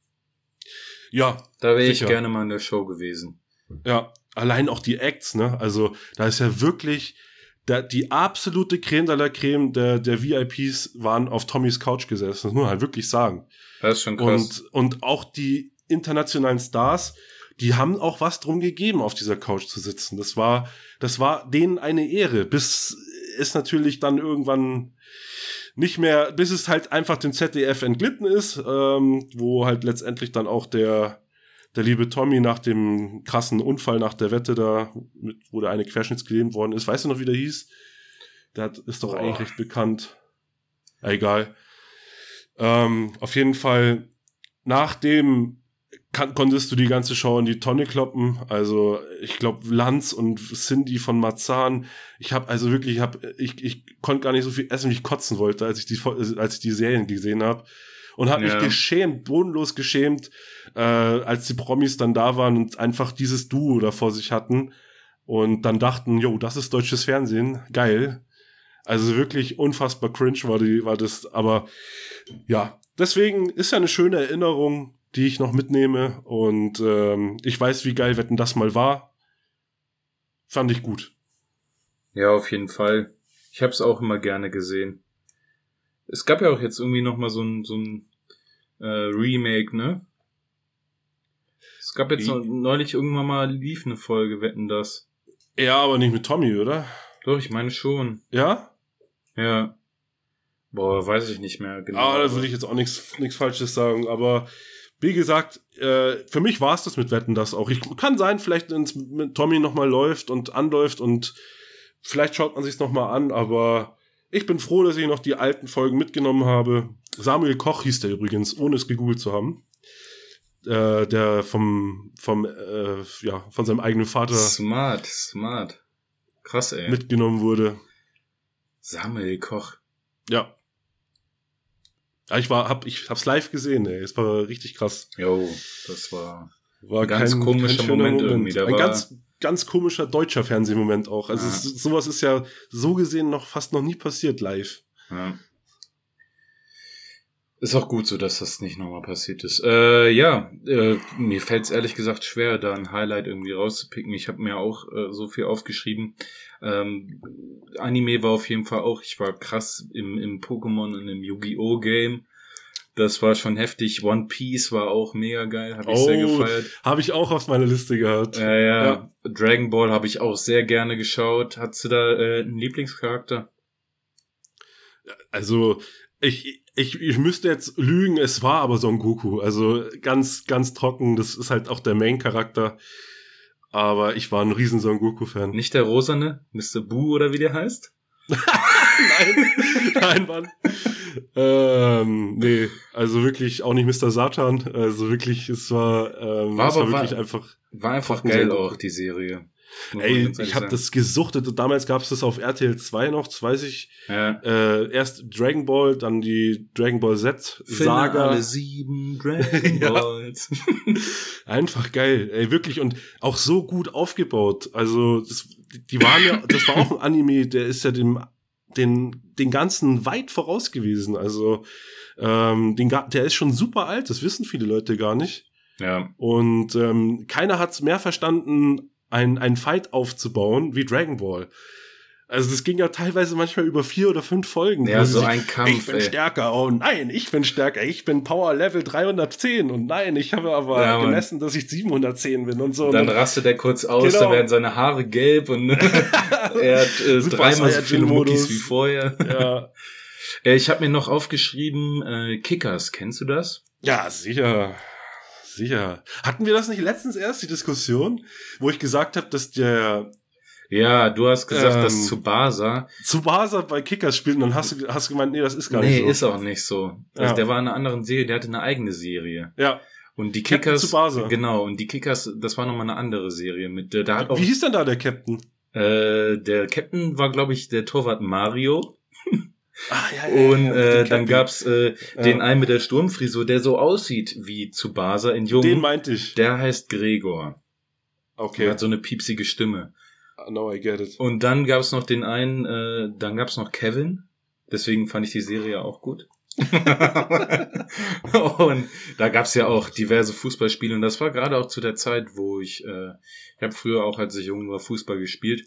ja, Da wäre ich gerne mal in der Show gewesen. Ja, allein auch die Acts, ne? Also, da ist ja wirklich da, die absolute Creme de la Creme der, der VIPs waren auf Tommys Couch gesessen. Das muss man halt wirklich sagen. Das ist schon krass. Und, und auch die internationalen Stars, die haben auch was drum gegeben, auf dieser Couch zu sitzen. Das war, das war denen eine Ehre, bis es natürlich dann irgendwann nicht mehr, bis es halt einfach dem ZDF entglitten ist, ähm, wo halt letztendlich dann auch der, der liebe Tommy nach dem krassen Unfall nach der Wette da, mit, wo der eine querschnittsgelähmt worden ist, weißt du noch, wie der hieß? Der hat, ist doch Boah. eigentlich recht bekannt. Egal. Ähm, auf jeden Fall, nachdem kann, konntest du die ganze Show in die Tonne kloppen. Also ich glaube Lanz und Cindy von Marzahn. Ich habe also wirklich, ich, hab, ich, ich konnte gar nicht so viel essen, wie ich kotzen wollte, als ich die, als ich die Serien gesehen habe. Und habe Ja. mich geschämt, bodenlos geschämt, äh, als die Promis dann da waren und einfach dieses Duo da vor sich hatten und dann dachten, jo, das ist deutsches Fernsehen, geil. Also wirklich unfassbar cringe war, die, war das, aber ja, deswegen ist ja eine schöne Erinnerung, die ich noch mitnehme und ähm, ich weiß, wie geil Wetten das mal war. Fand ich gut. Ja, auf jeden Fall. Ich habe es auch immer gerne gesehen. Es gab ja auch jetzt irgendwie noch mal so ein, so ein äh, Remake, ne? Es gab jetzt noch, neulich irgendwann mal lief eine Folge, wetten das. Ja, aber nicht mit Tommy, oder? Doch, ich meine schon. Ja? Ja. Boah, weiß ich nicht mehr genau. Ah, da würde ich jetzt auch nichts nichts Falsches sagen, aber wie gesagt, äh, für mich war es das mit Wetten das auch. Ich kann sein, vielleicht wenn es mit Tommy nochmal läuft und anläuft und vielleicht schaut man sich's noch mal an, aber ich bin froh, dass ich noch die alten Folgen mitgenommen habe. Samuel Koch hieß der übrigens, ohne es gegoogelt zu haben. Äh, der vom, vom, äh, ja, von seinem eigenen Vater Smart, smart. Krass, ey. mitgenommen wurde. Samuel Koch. Ja. Ja, ich war, hab, ich hab's live gesehen, ey. Es war richtig krass. Jo, das war. War Ein ganz komischer schöner Moment irgendwie, der Ein ganz, ganz komischer deutscher Fernsehmoment auch. Also Ja. es, sowas ist ja so gesehen noch fast noch nie passiert live. Ja. Ist auch gut so, dass das nicht nochmal passiert ist. Äh, ja, äh, mir fällt es ehrlich gesagt schwer, da ein Highlight irgendwie rauszupicken. Ich habe mir auch äh, so viel aufgeschrieben. Ähm, Anime war auf jeden Fall auch, ich war krass im, im Pokémon und im Yu-Gi-Oh! Game. Das war schon heftig. One Piece war auch mega geil, habe ich sehr Oh, gefeiert. Habe ich auch auf meiner Liste gehabt. Ja, ja, Ja. Dragon Ball habe ich auch sehr gerne geschaut. Hattest du da äh, einen Lieblingscharakter? Also ich, ich, ich müsste jetzt lügen, es war aber Son Goku. Also ganz, ganz trocken. Das ist halt auch der Main-Charakter. Aber ich war ein riesen Son Goku-Fan. Nicht der Rosane? Mr. Boo oder wie der heißt? nein, nein, Mann. ähm, nee, also wirklich auch nicht Mr. Satan. Also wirklich, es war, ähm, War es war wirklich war- einfach. War einfach geil auch, die Serie. Ey, ich habe das gesuchtet. und Damals gab es das auf RTL 2 noch, das weiß ich. Ja. Äh, erst Dragon Ball, dann die Dragon Ball Z Saga. Finale sieben Dragon. Balls. Einfach geil, ey, wirklich und auch so gut aufgebaut. Also, das, die waren ja, das war auch ein Anime, der ist ja dem, den, den ganzen weit voraus gewesen. Also, ähm, den, der ist schon super alt, das wissen viele Leute gar nicht. ja. Und ähm, keiner hat's mehr verstanden, ein, ein Fight aufzubauen wie Dragon Ball. Also das ging ja teilweise manchmal über vier oder fünf Folgen. Ja, so ein Kampf. Ich bin ey. stärker. Oh nein, ich bin stärker. Ich bin Power Level 310. Und nein, ich habe aber Ja, gemessen, dass ich 710 bin und so. Dann und rastet er kurz aus, Genau. dann werden seine Haare gelb und er hat äh, dreimal so viele. Muckis wie vorher. ja. Äh, ich habe mir noch aufgeschrieben, äh, Kickers, kennst du das? ja, sicher. Sicher. Hatten wir das nicht letztens erst, die Diskussion, wo ich gesagt habe, dass der Ja, du hast gesagt, Ähm, dass Tsubasa. Tsubasa bei Kickers spielt und dann hast du hast du gemeint, nee, das ist gar Nee, nicht so. ist auch nicht so. Also Ja. der war in einer anderen Serie, der hatte eine eigene Serie. ja. Und die Captain Kickers, Tsubasa. genau, und die Kickers, das war nochmal eine andere Serie mit, äh, da hat auch, Wie hieß denn da der Captain? äh, der Captain war, glaube ich, der Torwart Mario. Ah, ja, Und mit äh, dann gab's äh, Ja. den einen mit der Sturmfrisur, der so aussieht wie Tsubasa in Jung. Den meinte ich. Der heißt Gregor. Der Okay. hat so eine piepsige Stimme. Now I get it. Und dann gab's noch den einen, äh, dann gab's noch Kevin. Deswegen fand ich die Serie auch gut. und da gab's ja auch diverse Fußballspiele. Und das war gerade auch zu der Zeit, wo ich, äh, ich habe früher auch, als ich jung war, Fußball gespielt.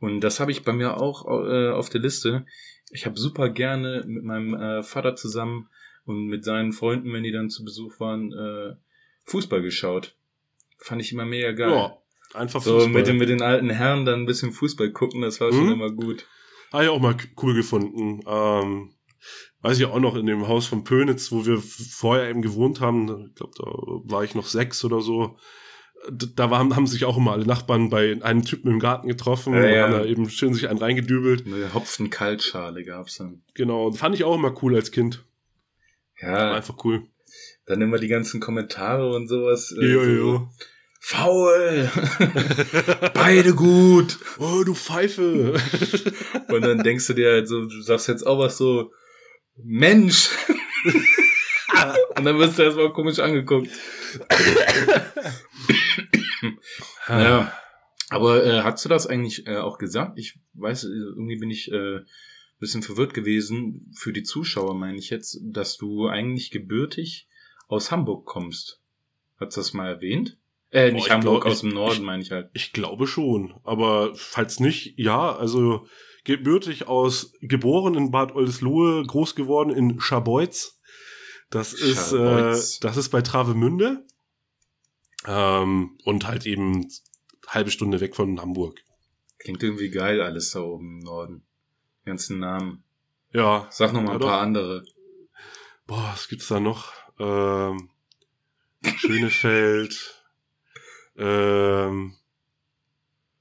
Und das habe ich bei mir auch äh, auf der Liste. Ich habe super gerne mit meinem äh, Vater zusammen und mit seinen Freunden, wenn die dann zu Besuch waren, äh, Fußball geschaut. Fand ich immer mega geil. Ja, einfach So Fußball. mit den, mit den alten Herren dann ein bisschen Fußball gucken, das war schon Mhm. immer gut. Habe ich auch mal cool gefunden. Ähm, weiß ich auch noch in dem Haus von Pönitz, wo wir vorher eben gewohnt haben. Ich glaube, da war ich noch sechs oder so. Da waren, haben sich auch immer alle Nachbarn bei einem Typen im Garten getroffen Ja, und ja. haben da eben schön sich einen reingedübelt. Eine Hopfen-Kaltschale gab's dann. Genau, fand ich auch immer cool als Kind. Ja, einfach cool. dann immer die ganzen Kommentare und sowas. äh, Jo, so, jo. Faul! Beide gut! Oh, du Pfeife. Und dann denkst du dir halt so, du sagst jetzt auch was so, Mensch! und dann wirst du erstmal komisch angeguckt. Ja. Aber äh, hast du das eigentlich äh, auch gesagt? Ich weiß, äh, irgendwie bin ich äh, bisschen verwirrt gewesen, für die Zuschauer meine ich jetzt, dass du eigentlich gebürtig aus Hamburg kommst. Hast du das mal erwähnt? Äh, nicht ich Hamburg, glaub, aus dem Norden meine ich halt. Ich glaube schon, aber falls nicht, ja, also gebürtig aus, geboren in Bad Oldesloe, groß geworden in Scharbeutz. Das ist, äh, das ist bei Travemünde. Ähm, und halt eben halbe Stunde weg von Hamburg. Klingt irgendwie geil alles da oben im Norden. Die ganzen Namen. Ja. Sag noch mal ein doch. paar andere. Boah, was gibt's da noch? Ähm, Schönefeld. ähm,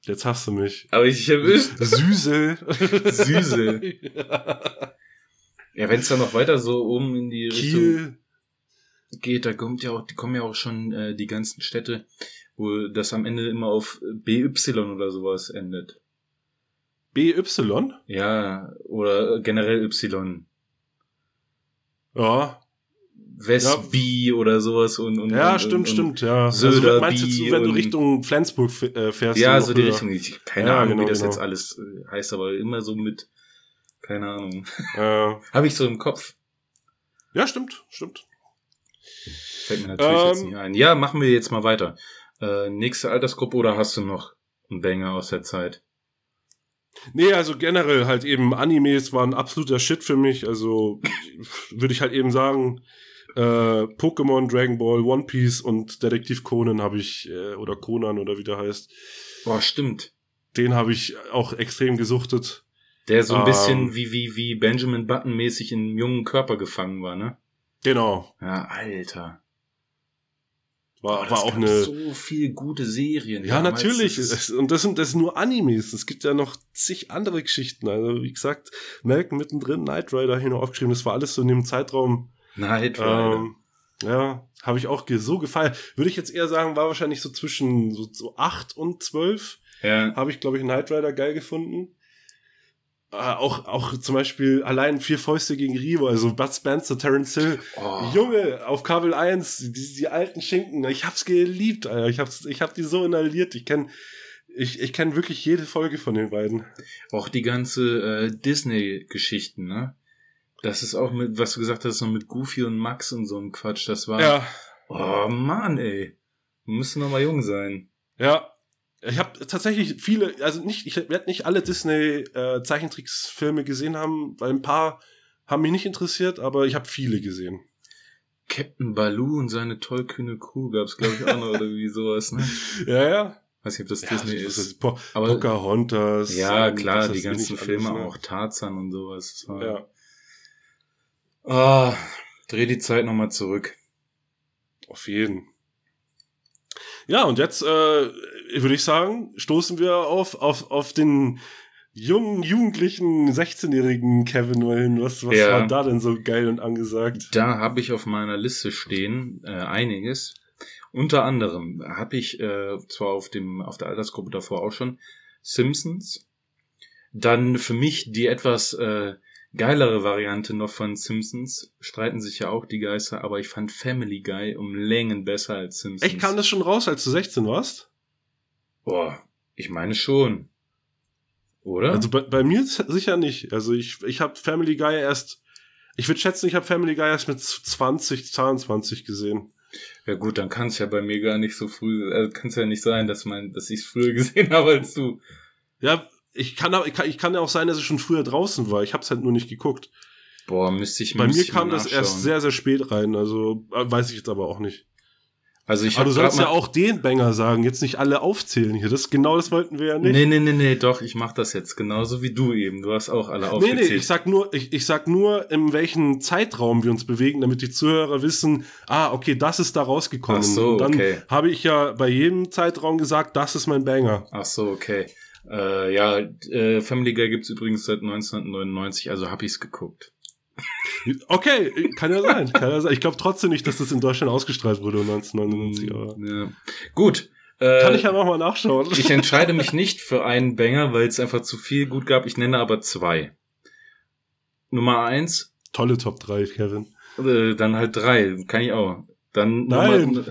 jetzt hast du mich. Aber ich erwischt. Süßel. Süßel. Ja, wenn es dann noch weiter so oben in die Richtung Kiel. geht, da kommt ja auch, die kommen ja auch schon äh, die ganzen Städte, wo das am Ende immer auf BY oder sowas endet. BY? Ja, oder generell Y. Ja. Westby oder sowas und, und Ja, und, stimmt, und, stimmt, ja. Söderby also, meinst du, jetzt, wenn du Richtung Flensburg äh, fährst? Ja, so die höher? Richtung. Ich, keine Ja, Ahnung, genau, wie das genau. jetzt alles äh, heißt, aber immer so mit, keine Ahnung. Äh, Habe ich so im Kopf. ja, stimmt, stimmt. Fällt mir natürlich jetzt Ähm, nicht ein. Ja, machen wir jetzt mal weiter. Äh, nächste Altersgruppe oder hast du noch einen Banger aus der Zeit? Nee, also generell halt eben Animes waren absoluter Shit für mich. Also würde ich halt eben sagen, äh, Pokémon, Dragon Ball, One Piece und Detektiv Conan habe ich, äh, oder Conan oder wie der heißt, Boah, stimmt. den habe ich auch extrem gesuchtet. Der so ein Ähm, bisschen wie, wie, wie Benjamin Button mäßig in einem jungen Körper gefangen war, ne? Genau. Ja, Alter. War, Boah, war auch eine. so viel gute Serien. Ja, damals. natürlich. Das Und das sind, das sind nur Animes. Es gibt ja noch zig andere Geschichten. Also, wie gesagt, Malcolm mittendrin, Knight Rider hier noch aufgeschrieben. Das war alles so in dem Zeitraum. Knight Rider. Ähm, ja, habe ich auch so gefallen. Würde ich jetzt eher sagen, war wahrscheinlich so zwischen so, so 8 und 12. ja. Habe ich, glaube ich, Knight Rider geil gefunden. Äh, auch, auch zum Beispiel allein vier Fäuste gegen Rio, also Bud Spencer, Terence Hill. Oh. Junge, auf Kabel 1, die, die alten Schinken, ich hab's geliebt, Alter. Ich hab's, ich hab die so inhaliert. Ich kenn, ich, ich kenn wirklich jede Folge von den beiden. Auch die ganze äh, Disney-Geschichten, ne? Das ist auch mit, was du gesagt hast, so mit Goofy und Max und so ein Quatsch. Das war. Ja, Oh Mann, ey. Müssen noch mal jung sein. ja. Ich habe tatsächlich viele, also nicht, ich werde nicht alle Disney äh, Zeichentricksfilme gesehen haben, weil ein paar haben mich nicht interessiert, aber ich habe viele gesehen. Captain Baloo und seine tollkühne Crew gab's glaube ich auch noch oder wie sowas, ne? Ja, ja. Weiß nicht, ob das Ja, Disney das ist. Po Aber- Pocahontas. Ja, klar, die ganzen Filme alles, ne? auch, Tarzan und sowas. Das war- Ja, Ah, dreh die Zeit nochmal zurück. auf jeden. Ja, und jetzt äh, würde ich sagen, stoßen wir auf, auf, auf den jungen, jugendlichen, 16-jährigen Kevin mal hin. Was, was Ja. war da denn so geil und angesagt? Da habe ich auf meiner Liste stehen äh, einiges. Unter anderem habe ich äh, zwar auf dem auf der Altersgruppe davor auch schon Simpsons. Dann für mich die etwas äh, geilere Variante noch von Simpsons. Streiten sich ja auch die Geister, aber ich fand Family Guy um Längen besser als Simpsons. Echt, kam das schon raus, als du 16 warst? Boah, ich meine schon. Oder? Also bei, bei mir sicher nicht. Also ich, ich habe Family Guy erst, ich würde schätzen, ich habe Family Guy erst mit 20, 22 gesehen. ja gut, dann kann es ja bei mir gar nicht so früh, also kann es ja nicht sein, dass man, dass ich es früher gesehen habe als du. Ja, ich kann, ich kann, ich kann ja auch sein, dass ich schon früher draußen war. Ich habe es halt nur nicht geguckt. Boah, müsste ich Bei müsste mir ich kam das erst sehr, sehr spät rein. Also äh, weiß ich jetzt aber auch nicht. Also ich aber du sollst ja auch den Banger sagen, jetzt nicht alle aufzählen hier. Das genau das wollten wir ja nicht. Nee, nee, nee, nee, doch, ich mach das jetzt genauso wie du eben. Du hast auch alle Nee, aufgezählt. nee, ich sag nur, ich, ich sag nur, in welchem Zeitraum wir uns bewegen, damit die Zuhörer wissen, ah, okay, das ist da rausgekommen. Ach so, Und dann okay. habe ich ja bei jedem Zeitraum gesagt, das ist mein Banger. Ach so, okay. Äh, ja, äh, Family Guy gibt's übrigens seit 1999, also hab ich's geguckt. Okay, kann ja sein, kann ja sein. Ich glaube trotzdem nicht, dass das in Deutschland ausgestrahlt wurde 1999. Aber Ja. Gut. Äh, kann ich ja noch mal nachschauen. ich entscheide mich nicht für einen Banger, weil es einfach zu viel gut gab. Ich nenne aber zwei. Nummer eins, Tolle Top 3, Kevin. äh, dann halt drei. Kann ich auch. Dann Nein. Nummer,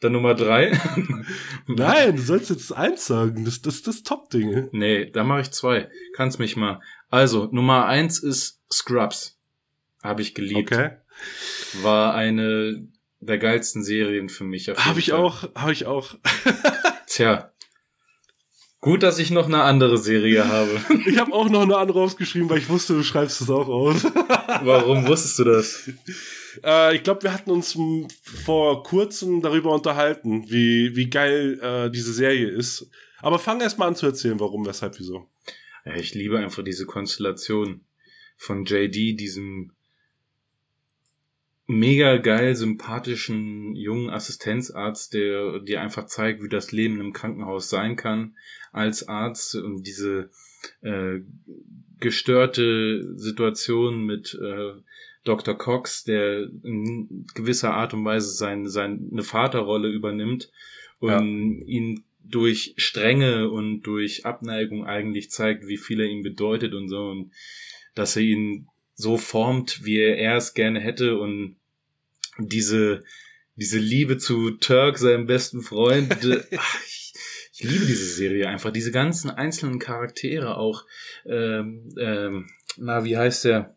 dann Nummer drei. Nein, du sollst jetzt eins sagen. Das, das, das Top-Ding. Nee, da mache ich zwei. Kannst mich mal. Also, Nummer eins ist Scrubs. Habe ich geliebt. Okay. War eine der geilsten Serien für mich. Habe ich auch, habe ich auch. Tja. Gut, dass ich noch eine andere Serie habe. Ich habe auch noch eine andere aufgeschrieben, weil ich wusste, du schreibst es auch auf. Warum wusstest du das? äh, ich glaube, wir hatten uns vor kurzem darüber unterhalten, wie, wie geil äh, diese Serie ist. Aber fang erst mal an zu erzählen, warum, weshalb, wieso. Ja, ich liebe einfach diese Konstellation von JD, diesem mega geil sympathischen jungen Assistenzarzt, der dir einfach zeigt, wie das Leben im Krankenhaus sein kann als Arzt und diese äh, gestörte Situation mit äh, Dr. Cox, der in gewisser Art und Weise sein, seine Vaterrolle übernimmt und Ja. ihn durch Strenge und durch Abneigung eigentlich zeigt, wie viel er ihm bedeutet und so und dass er ihn so formt, wie er es gerne hätte und diese diese Liebe zu Turk, seinem besten Freund, äh, ach, ich, ich liebe diese Serie einfach, diese ganzen einzelnen Charaktere auch, ähm, ähm, na wie heißt der,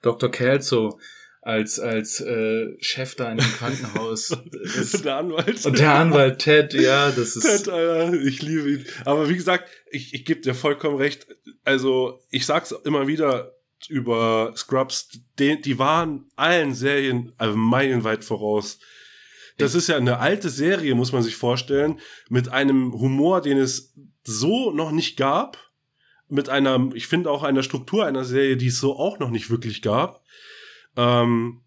Dr. Kelso als als äh, Chef da in dem Krankenhaus das, Der Anwalt. und der Anwalt Ted, ja, das ist Ted, Alter, ich liebe ihn. Aber wie gesagt, ich, ich gebe dir vollkommen recht. Also, ich sag's immer wieder über Scrubs, die, die waren allen Serien also meilenweit voraus. Das ist ja eine alte Serie, muss man sich vorstellen, mit einem Humor, den es so noch nicht gab. Mit einer, ich finde auch einer Struktur einer Serie, die es so auch noch nicht wirklich gab. Ähm,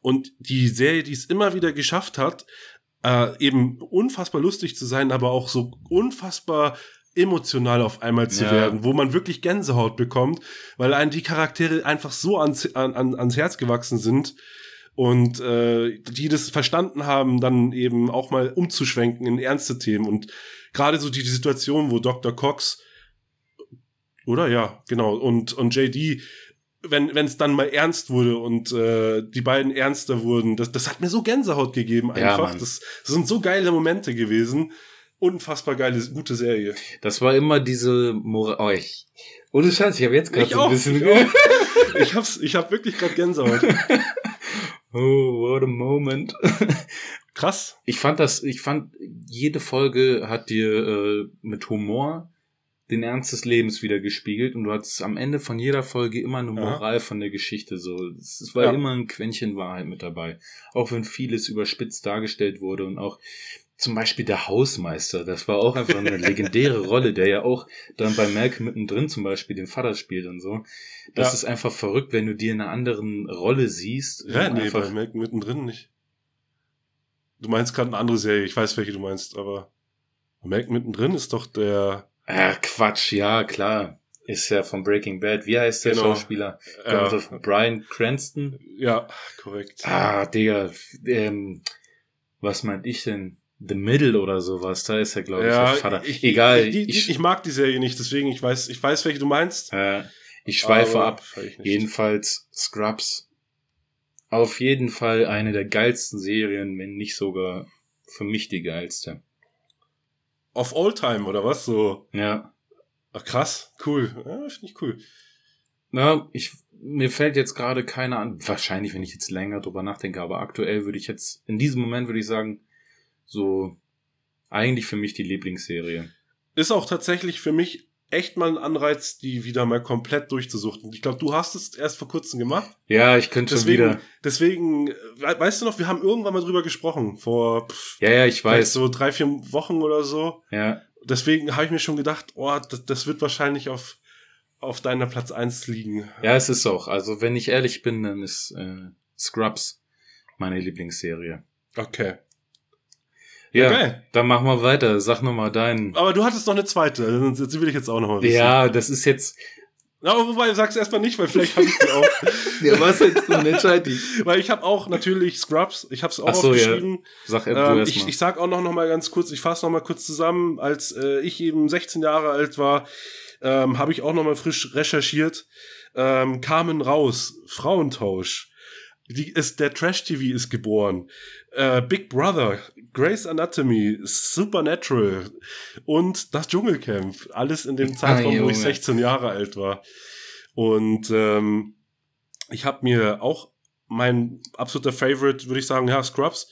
und die Serie, die es immer wieder geschafft hat, äh, eben unfassbar lustig zu sein, aber auch so unfassbar emotional auf einmal zu Ja. werden, wo man wirklich Gänsehaut bekommt, weil einen die Charaktere einfach so ans, an, an, ans Herz gewachsen sind und äh, die das verstanden haben, dann eben auch mal umzuschwenken in ernste Themen und gerade so die, die Situation, wo Dr. Cox oder ja, genau und und JD wenn wenn es dann mal ernst wurde und äh, die beiden ernster wurden, das, das hat mir so Gänsehaut gegeben Ja, einfach. Mann. das, das sind so geile Momente gewesen. Unfassbar geile, gute Serie. Das war immer diese Moral. Oh, ich. Ohne Scheiß, ich habe jetzt gerade so ein bisschen. ich auch. Ich hab's, ich hab wirklich gerade Gänsehaut. oh, what a moment. Krass. Ich fand das, ich fand, jede Folge hat dir äh, mit Humor den Ernst des Lebens wieder gespiegelt und du hattest am Ende von jeder Folge immer eine. Moral von der Geschichte. So, es, es war Ja. immer ein Quäntchen Wahrheit mit dabei. Auch wenn vieles überspitzt dargestellt wurde und auch zum Beispiel der Hausmeister, das war auch einfach eine legendäre Rolle, der ja auch dann bei Malcolm mittendrin zum Beispiel den Vater spielt und so. Das Ja. ist einfach verrückt, wenn du dir in einer anderen Rolle siehst. Ja, nee, einfach, bei Malcolm mittendrin nicht. Du meinst gerade eine andere Serie, ich weiß, welche du meinst, aber Malcolm mittendrin ist doch der Ach, Quatsch, ja, klar. Ist ja von Breaking Bad. Wie heißt der Genau. Schauspieler? äh, Also Brian Cranston? ja, korrekt. Ah, Digga, ähm, was meint ich denn? The Middle oder sowas, da ist er, glaube ich, der Vater. ich, Egal, Ich, ich, ich mag die Serie nicht, deswegen ich weiß, ich weiß, welche du meinst. äh, ich schweife ab. Jedenfalls Scrubs. Auf jeden Fall eine der geilsten Serien, wenn nicht sogar für mich die geilste. Auf Alltime oder was so? Ja. Ach krass, cool. Ja, finde ich cool. Na, ich, mir fällt jetzt gerade keine an. Wahrscheinlich, wenn ich jetzt länger drüber nachdenke, aber aktuell würde ich jetzt, in diesem Moment würde ich sagen, so, eigentlich für mich die Lieblingsserie. Ist auch tatsächlich für mich echt mal ein Anreiz, die wieder mal komplett durchzusuchten. Ich glaube, du hast es erst vor kurzem gemacht. Ja, ich könnte schon Deswegen, wieder. deswegen, we- weißt du noch, wir haben irgendwann mal drüber gesprochen, vor pff, Ja, ja, ich weiß. so drei, vier Wochen oder so. Ja, Deswegen habe ich mir schon gedacht, oh, das, das wird wahrscheinlich auf, auf deiner Platz eins liegen. ja, es ist auch. Also, wenn ich ehrlich bin, dann ist äh, Scrubs meine Lieblingsserie. Okay. Ja, Geil. dann machen wir weiter. Sag nochmal deinen. Aber du hattest noch eine zweite, die will ich jetzt auch noch wissen. Ja, das ist jetzt. Aber wobei, sag's erstmal nicht, weil vielleicht habe ich die auch. Ja, was jetzt nun entscheid dich? weil ich habe auch natürlich Scrubs, ich habe es auch Ach so, ja. aufgeschrieben. Sag äh, du Ähm, ich, ich sag auch noch, noch mal ganz kurz, ich fasse noch mal kurz zusammen. Als äh, ich eben 16 Jahre alt war, ähm, habe ich auch noch mal frisch recherchiert. Ähm, kamen raus Frauentausch. Die ist, der Trash-TV ist geboren. Äh, Big Brother, Grey's Anatomy, Supernatural und das Dschungelcamp. Alles in dem Zeitraum, wo ich 16 Jahre alt war. Und ähm, ich habe mir auch mein absoluter Favorite, würde ich sagen, ja, Scrubs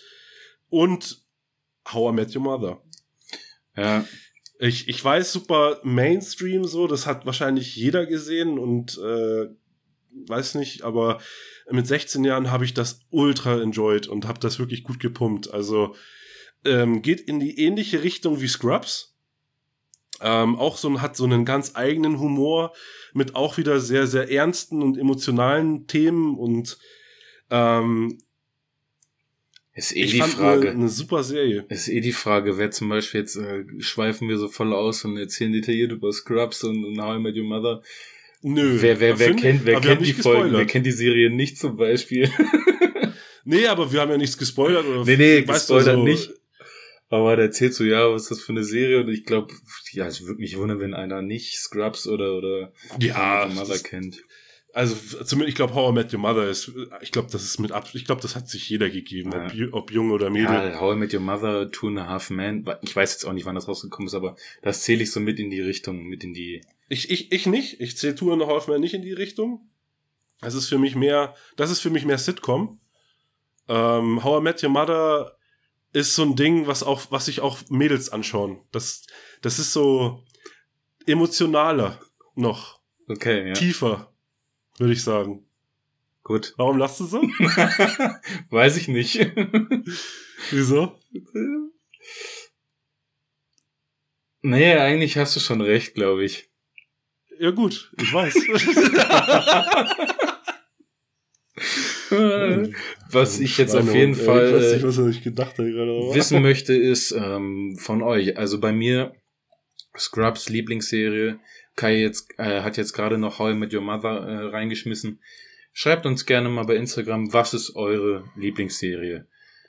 und How I Met Your Mother. ja, Ich, ich weiß, super Mainstream so, das hat wahrscheinlich jeder gesehen und äh, weiß nicht, aber mit 16 Jahren habe ich das ultra enjoyed und habe das wirklich gut gepumpt. Also ähm, geht in die ähnliche Richtung wie Scrubs. Ähm, auch so hat so einen ganz eigenen Humor mit auch wieder sehr, sehr ernsten und emotionalen Themen und ähm, ist eh ich die Frage. Eine, eine super Serie. Ist eh die Frage, wer zum Beispiel jetzt äh, schweifen wir so voll aus und erzählen detailliert über Scrubs und, und How I Met Your Mother. Nö. wer wer, wer kennt, wer kennt die Folgen, wer gespoilert. kennt die Serie nicht zum Beispiel? Nee, aber wir haben ja nichts gespoilert. Oder nee, nee, gespoilert so- nicht. Aber da erzählst du, ja, was ist das für eine Serie? Und ich glaube, ja, es würde mich wundern, wenn einer nicht Scrubs oder, oder Ja, Mother kennt. Also zumindest, ich glaube, How I Met Your Mother ist, ich glaube, das ist mit ab, ich glaube, das hat sich jeder gegeben, Ja. ob, ob jung oder Mädel. Ja, How I Met Your Mother, Two and a Half Men. Ich weiß jetzt auch nicht, wann das rausgekommen ist, aber das zähle ich so mit in die Richtung, mit in die. Ich, ich, ich nicht. Ich zähle Tour noch Halfman nicht in die Richtung. Das ist für mich mehr, das ist für mich mehr Sitcom. Ähm, How I Met Your Mother ist so ein Ding, was auch, was sich auch Mädels anschauen. Das, das ist so emotionaler noch, Okay, ja. tiefer, würde ich sagen. Gut. Warum lachst du so? weiß ich nicht. Wieso? nee, eigentlich hast du schon recht, glaube ich. Ja gut, ich weiß. Was ich jetzt auf jeden Fall Ich weiß nicht, was sich gedacht aber- wissen möchte, ist ähm, von euch. Also bei mir, Scrubs Lieblingsserie, Kai jetzt, äh, hat jetzt gerade noch How I Met Your Mother äh, reingeschmissen. Schreibt uns gerne mal bei Instagram, was ist eure Lieblingsserie,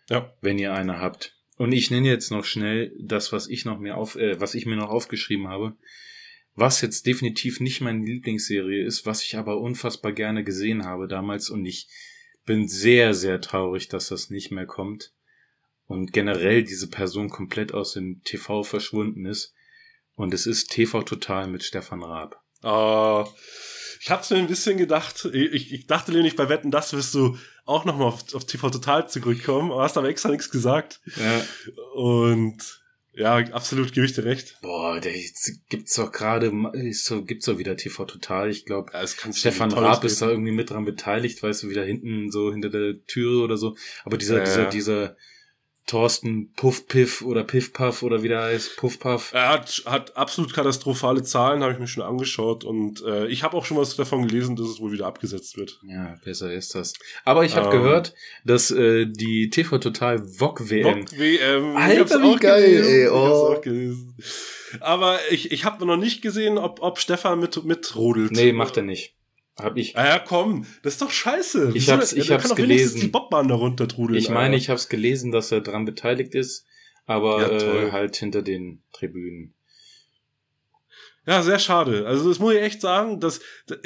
Ja. wenn ihr eine habt. Und ich nenne jetzt noch schnell das, was ich noch mir auf, äh, was ich mir noch aufgeschrieben habe. Was jetzt definitiv nicht meine Lieblingsserie ist, was ich aber unfassbar gerne gesehen habe damals und ich bin sehr, sehr traurig, dass das nicht mehr kommt und generell diese Person komplett aus dem TV verschwunden ist. Und es ist TV Total mit Stefan Raab. Ah, ich hab's mir ein bisschen gedacht. Ich, ich dachte nämlich, bei Wetten, das wirst du auch nochmal auf, auf TV Total zurückkommen, aber hast aber extra nichts gesagt. Ja. Und ja, absolut, gebe ich dir recht. Boah, der gibt's doch gerade, so, gibt's doch wieder TV Total. Ich glaube, Ja, es kann Stefan Raab ist da irgendwie mit dran beteiligt, weißt du, wieder hinten so hinter der Türe oder so. Aber dieser, Ja, dieser, dieser Thorsten Puff-Piff oder Piff-Puff oder wie der heißt, Puff-Puff. Er hat, hat absolut katastrophale Zahlen, habe ich mir schon angeschaut. Und äh, ich habe auch schon was davon gelesen, dass es wohl wieder abgesetzt wird. Ja, besser ist das. Aber ich habe Ähm. gehört, dass äh, die TV Total VOG WM. Bock WM. Alter, ich wie geil, gelesen. ey, Ich oh. gelesen. Aber ich, ich habe noch nicht gesehen, ob, ob Stefan mit, mitrodelt. Nee, macht er nicht. Hab ich. Ah ja, komm, das ist doch scheiße. Ich hab's- ich hab's gelesen. die Bobbahn darunter trudeln. Ich meine, Alter. ich habe es gelesen, dass er dran beteiligt ist, aber Ja, toll. äh, halt hinter den Tribünen. Ja, sehr schade. Also das muss ich echt sagen, dass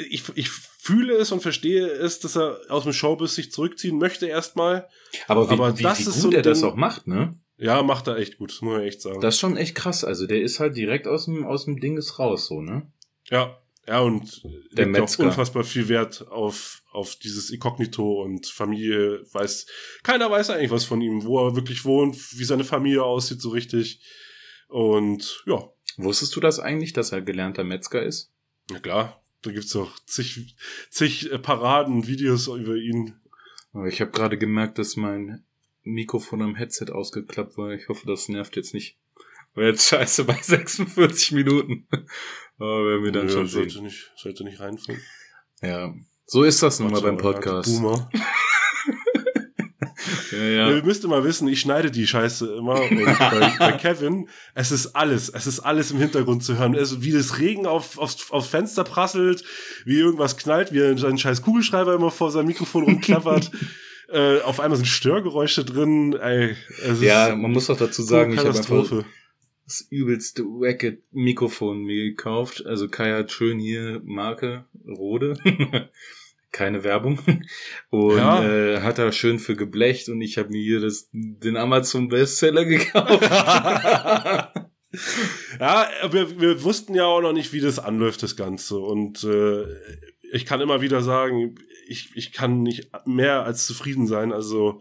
ich, ich fühle es und verstehe es, dass er aus dem Showbiz sich zurückziehen möchte erstmal. Aber wie, Aber wie, das wie ist gut so ein er das auch macht, ne? Ja, macht er echt gut, das muss ich echt sagen. Das ist schon echt krass. Also der ist halt direkt aus dem, aus dem Ding ist raus, so, ne? ja, ja und Der legt auch Metzger. unfassbar viel Wert auf, auf dieses Inkognito und Familie. Weiß, keiner weiß eigentlich was von ihm, wo er wirklich wohnt, wie seine Familie aussieht so richtig. Und ja, Wusstest du das eigentlich, dass er gelernter Metzger ist? na klar, da gibt's doch zig, zig äh, Paraden, Videos über ihn. Ich habe gerade gemerkt, dass mein Mikrofon am Headset ausgeklappt war. Ich hoffe, das nervt jetzt nicht. War jetzt scheiße bei 46 Minuten. Aber werden wir dann Nö, schon sollte sehen. nicht, sollte nicht reinfallen. Ja. So ist das nun mal beim Podcast. Boomer. Ja, Ja. ja. Ihr müsst immer wissen, ich schneide die Scheiße immer. Bei, bei Kevin, es ist alles, es ist alles im Hintergrund zu hören. Es, wie das Regen auf, aufs, aufs Fenster prasselt, wie irgendwas knallt, wie er seinen scheiß Kugelschreiber immer vor seinem Mikrofon rumklappert. äh, auf einmal sind Störgeräusche drin. Ey, es Ja, man muss doch dazu sagen, ich habe einfach. Das übelste wacke Mikrofon mir gekauft. Also Kai hat schön hier Marke Rode. Keine Werbung. Und Ja. äh, hat er schön für geblecht und ich habe mir hier das, den Amazon Bestseller gekauft. Ja, wir, wir wussten ja auch noch nicht, wie das anläuft, das Ganze. Und äh, ich kann immer wieder sagen, ich, ich kann nicht mehr als zufrieden sein. Also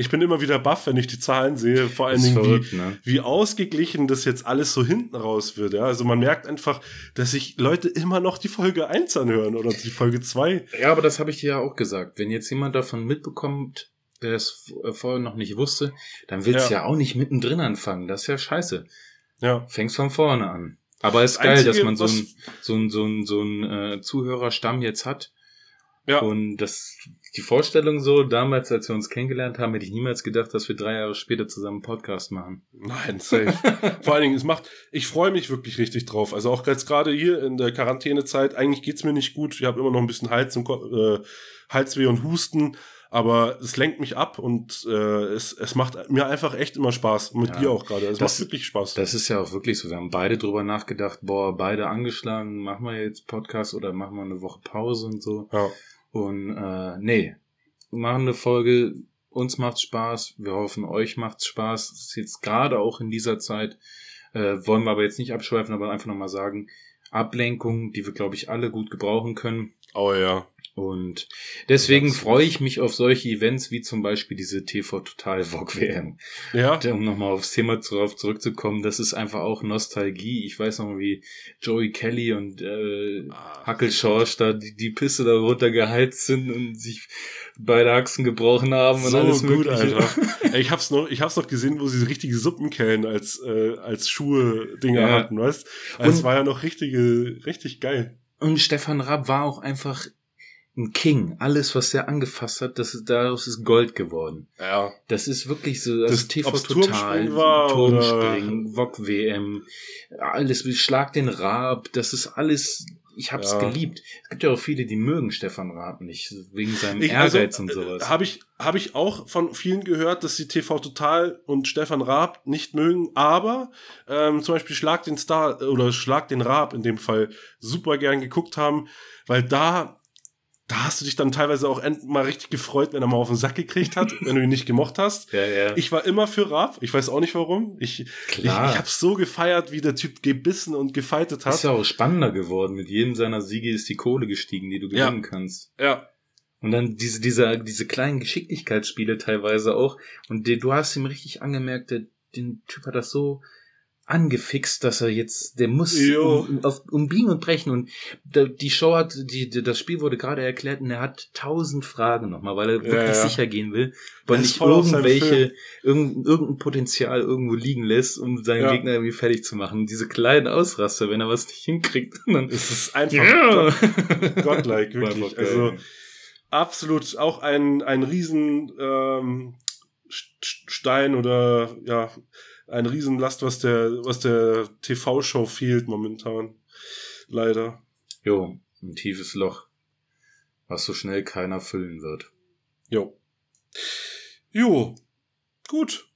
ich bin immer wieder baff, wenn ich die Zahlen sehe. Vor allen Dingen, wie, verrückt, ne? wie ausgeglichen das jetzt alles so hinten raus wird. Ja? Also man merkt einfach, dass sich Leute immer noch die Folge 1 anhören oder die Folge 2. Ja, aber das habe ich dir ja auch gesagt. Wenn jetzt jemand davon mitbekommt, der es v- vorher noch nicht wusste, dann willst du Ja. ja auch nicht mittendrin anfangen. Das ist ja scheiße. Ja. Fängst von vorne an. Aber es ist Das geil, dass Einzige, man so was- ein so ein so ein so ein äh, Zuhörerstamm jetzt hat. Ja. Und das die Vorstellung so damals, als wir uns kennengelernt haben, hätte ich niemals gedacht, dass wir drei Jahre später zusammen einen Podcast machen. Nein, safe. Vor allen Dingen, es macht, ich freue mich wirklich richtig drauf. Also auch jetzt gerade hier in der Quarantänezeit, eigentlich geht's mir nicht gut. Ich habe immer noch ein bisschen Hals und, äh, Halsweh und Husten, aber es lenkt mich ab und äh, es, es macht mir einfach echt immer Spaß. Mit Ja. dir auch gerade. Es Das- macht wirklich Spaß. Das ist ja auch wirklich so. Wir haben beide drüber nachgedacht, boah, beide angeschlagen, machen wir jetzt Podcast oder machen wir eine Woche Pause und so. ja. Und äh, nee, wir machen eine Folge, uns macht's Spaß, wir hoffen, euch macht's Spaß. Das ist jetzt gerade auch in dieser Zeit, äh, wollen wir aber jetzt nicht abschweifen, aber einfach nochmal sagen, Ablenkung, die wir, glaube ich, alle gut gebrauchen können. Oh ja. Und deswegen freue ich mich auf solche Events wie zum Beispiel diese TV Total Vogue WM. Ja. Um nochmal aufs Thema darauf zurückzukommen, das ist einfach auch Nostalgie. Ich weiß noch, wie Joey Kelly und äh, Hackelschorsch da die, die Piste da runtergeheizt sind und sich beide Achsen gebrochen haben und So alles gut, mögliche. Alter. Ich hab's noch, ich hab's noch gesehen, wo sie richtige Suppenkellen als, äh, als Schuhe-Dinger Ja. hatten, weißt? Also es Und- war ja noch richtige, richtig geil. Und Stefan Raab war auch einfach ein King. Alles, was er angefasst hat, das ist, daraus ist Gold geworden. Ja. Das ist wirklich so, das, Das- ist TV Total, Turmspringen VOG WM, alles, Schlag den Raab, das ist alles, ich hab's Ja. geliebt. Es gibt ja auch viele, die mögen Stefan Raab nicht, wegen seinem Ich, Ehrgeiz also, und sowas. Habe ich, hab ich auch von vielen gehört, dass sie TV Total und Stefan Raab nicht mögen, aber ähm, zum Beispiel Schlag den Star oder Schlag den Raab in dem Fall super gern geguckt haben, weil da da hast du dich dann teilweise auch mal richtig gefreut, wenn er mal auf den Sack gekriegt hat, wenn du ihn nicht gemocht hast. Ja, ja. Ich war immer für Raab. Ich weiß auch nicht warum. Ich, Klar. ich, ich habe so gefeiert, wie der Typ gebissen und gefeitet hat. Ist ja auch spannender geworden. Mit jedem seiner Siege ist die Kohle gestiegen, die du gewinnen ja. kannst. Ja. Und dann diese, diese, diese kleinen Geschicklichkeitsspiele teilweise auch. Und die, du hast ihm richtig angemerkt, der, den Typ hat das so, angefixt, dass er jetzt, der muss um, auf, um Biegen und Brechen und die Show hat, die, das Spiel wurde gerade erklärt und er hat tausend Fragen nochmal, weil er wirklich ja, ja. sicher gehen will, weil nicht irgendwelche, irgendein, irgendein Potenzial irgendwo liegen lässt, um seinen ja. Gegner irgendwie fertig zu machen. Diese kleinen Ausraster, wenn er was nicht hinkriegt, dann ist es einfach ja. Godlike, wirklich. Also absolut auch ein, ein riesen ähm, Stein oder ja, ein Riesenlast, was der, was der TV-Show fehlt momentan. Leider. Jo, ein tiefes Loch, was so schnell keiner füllen wird. Jo. Jo, gut.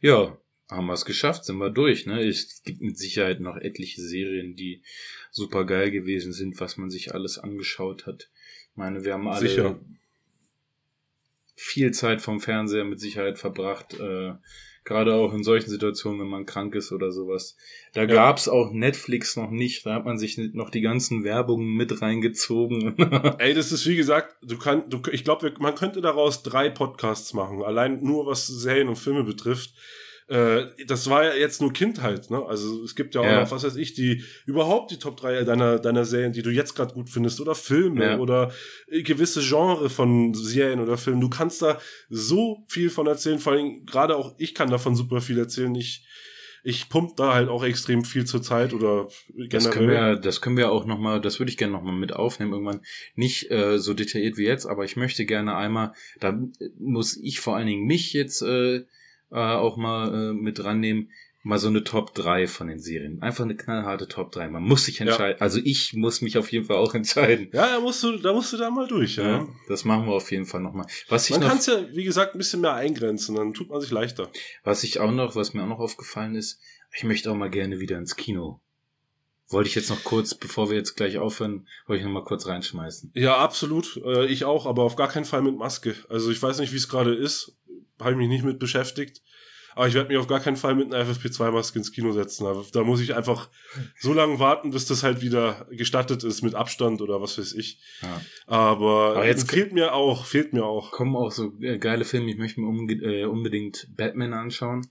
Ja, haben wir es geschafft, sind wir durch. Ne? Es gibt mit Sicherheit noch etliche Serien, die super geil gewesen sind, was man sich alles angeschaut hat. Ich meine, wir haben alle Sicher. viel Zeit vom Fernseher mit Sicherheit verbracht. Äh, Gerade auch in solchen Situationen, wenn man krank ist oder sowas. Da ja. gab's auch Netflix noch nicht. Da hat man sich noch die ganzen Werbungen mit reingezogen. Ey, das ist wie gesagt, du kannst, du, ich glaube, man könnte daraus drei Podcasts machen. Allein nur was Serien und Filme betrifft äh, das war ja jetzt nur Kindheit, ne? Also es gibt ja auch ja. noch, was weiß ich, die überhaupt die Top 3 deiner, deiner Serien, die du jetzt gerade gut findest, oder Filme ja. oder gewisse Genre von Serien oder Filmen. Du kannst da so viel von erzählen, vor allem gerade auch ich kann davon super viel erzählen. Ich ich pump da halt auch extrem viel zur Zeit oder generell. Das können wir, das können wir auch nochmal, das würde ich gerne nochmal mit aufnehmen irgendwann. Nicht äh, so detailliert wie jetzt, aber ich möchte gerne einmal, da muss ich vor allen Dingen mich jetzt äh, äh, auch mal äh, mit dran nehmen. Mal so eine Top 3 von den Serien. Einfach eine knallharte Top 3. Man muss sich entscheiden. Ja. Also ich muss mich auf jeden Fall auch entscheiden. Ja, da musst du, da musst du da mal durch, ja. ja das machen wir auf jeden Fall nochmal. Was ich man kann es ja, wie gesagt, ein bisschen mehr eingrenzen, dann tut man sich leichter. Was ich auch noch, was mir auch noch aufgefallen ist, ich möchte auch mal gerne wieder ins Kino. Wollte ich jetzt noch kurz, bevor wir jetzt gleich aufhören, wollte ich noch mal kurz reinschmeißen. Ja, absolut. Äh, ich auch, aber auf gar keinen Fall mit Maske. Also ich weiß nicht, wie es gerade ist habe ich mich nicht mit beschäftigt. Aber ich werde mich auf gar keinen Fall mit einer FFP2-Maske ins Kino setzen. Da muss ich einfach so lange warten, bis das halt wieder gestattet ist mit Abstand oder was weiß ich. Ja. Aber, Aber jetzt fehlt mir auch, fehlt mir auch. Kommen auch so äh, geile Filme. Ich möchte mir äh, unbedingt Batman anschauen.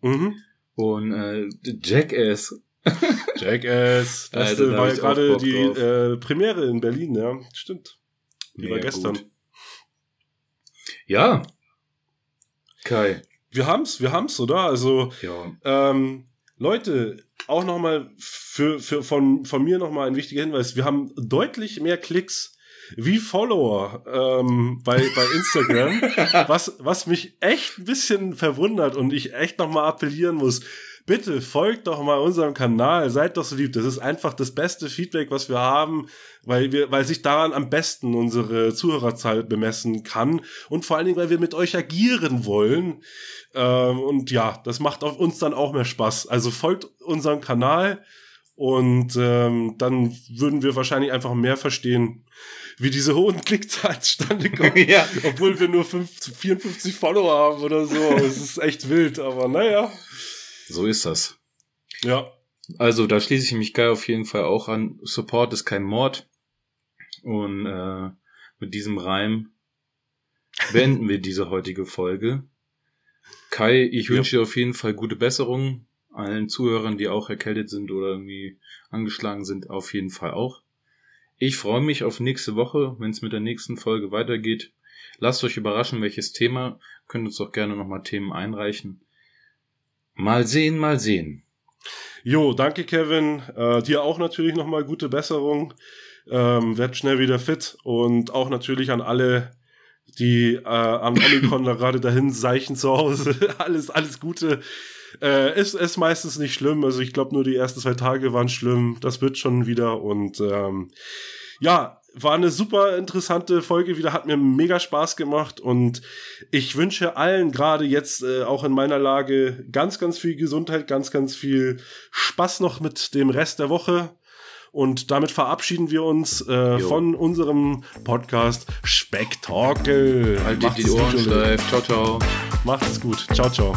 Mhm. Und äh, Jackass. Jackass. Das Alter, war ja gerade die äh, Premiere in Berlin, ja. Stimmt. Die Mega war gestern. Gut. Ja, Kai. Wir haben's, wir haben's, oder? Also, ja. ähm, Leute, auch nochmal für, für, von, von mir nochmal ein wichtiger Hinweis. Wir haben deutlich mehr Klicks wie Follower ähm, bei, bei Instagram, was, was mich echt ein bisschen verwundert und ich echt nochmal appellieren muss bitte folgt doch mal unserem Kanal, seid doch so lieb. Das ist einfach das beste Feedback, was wir haben, weil wir, weil sich daran am besten unsere Zuhörerzahl bemessen kann und vor allen Dingen, weil wir mit euch agieren wollen. Ähm, und ja, das macht auf uns dann auch mehr Spaß. Also folgt unserem Kanal und ähm, dann würden wir wahrscheinlich einfach mehr verstehen, wie diese hohen Klickzahlen zustande kommen. ja. Obwohl wir nur 50, 54 Follower haben oder so. Es ist echt wild, aber naja. So ist das. Ja. Also da schließe ich mich geil auf jeden Fall auch an. Support ist kein Mord. Und äh, mit diesem Reim beenden wir diese heutige Folge. Kai, ich ja. wünsche dir auf jeden Fall gute Besserung. Allen Zuhörern, die auch erkältet sind oder irgendwie angeschlagen sind, auf jeden Fall auch. Ich freue mich auf nächste Woche, wenn es mit der nächsten Folge weitergeht. Lasst euch überraschen, welches Thema. Könnt uns auch gerne nochmal Themen einreichen. Mal sehen, mal sehen. Jo, danke Kevin. Äh, dir auch natürlich nochmal gute Besserung. Ähm, werd schnell wieder fit und auch natürlich an alle, die äh, am Omikron da gerade dahin seichen zu Hause. alles, alles Gute. Äh, ist, ist meistens nicht schlimm. Also ich glaube nur die ersten zwei Tage waren schlimm. Das wird schon wieder und ähm, ja, war eine super interessante Folge wieder, hat mir mega Spaß gemacht und ich wünsche allen gerade jetzt äh, auch in meiner Lage ganz, ganz viel Gesundheit, ganz, ganz viel Spaß noch mit dem Rest der Woche Und damit verabschieden wir uns äh, von unserem Podcast Spektakel. Haltet die Ohren steif. Ciao, ciao. Macht's gut. Ciao, ciao.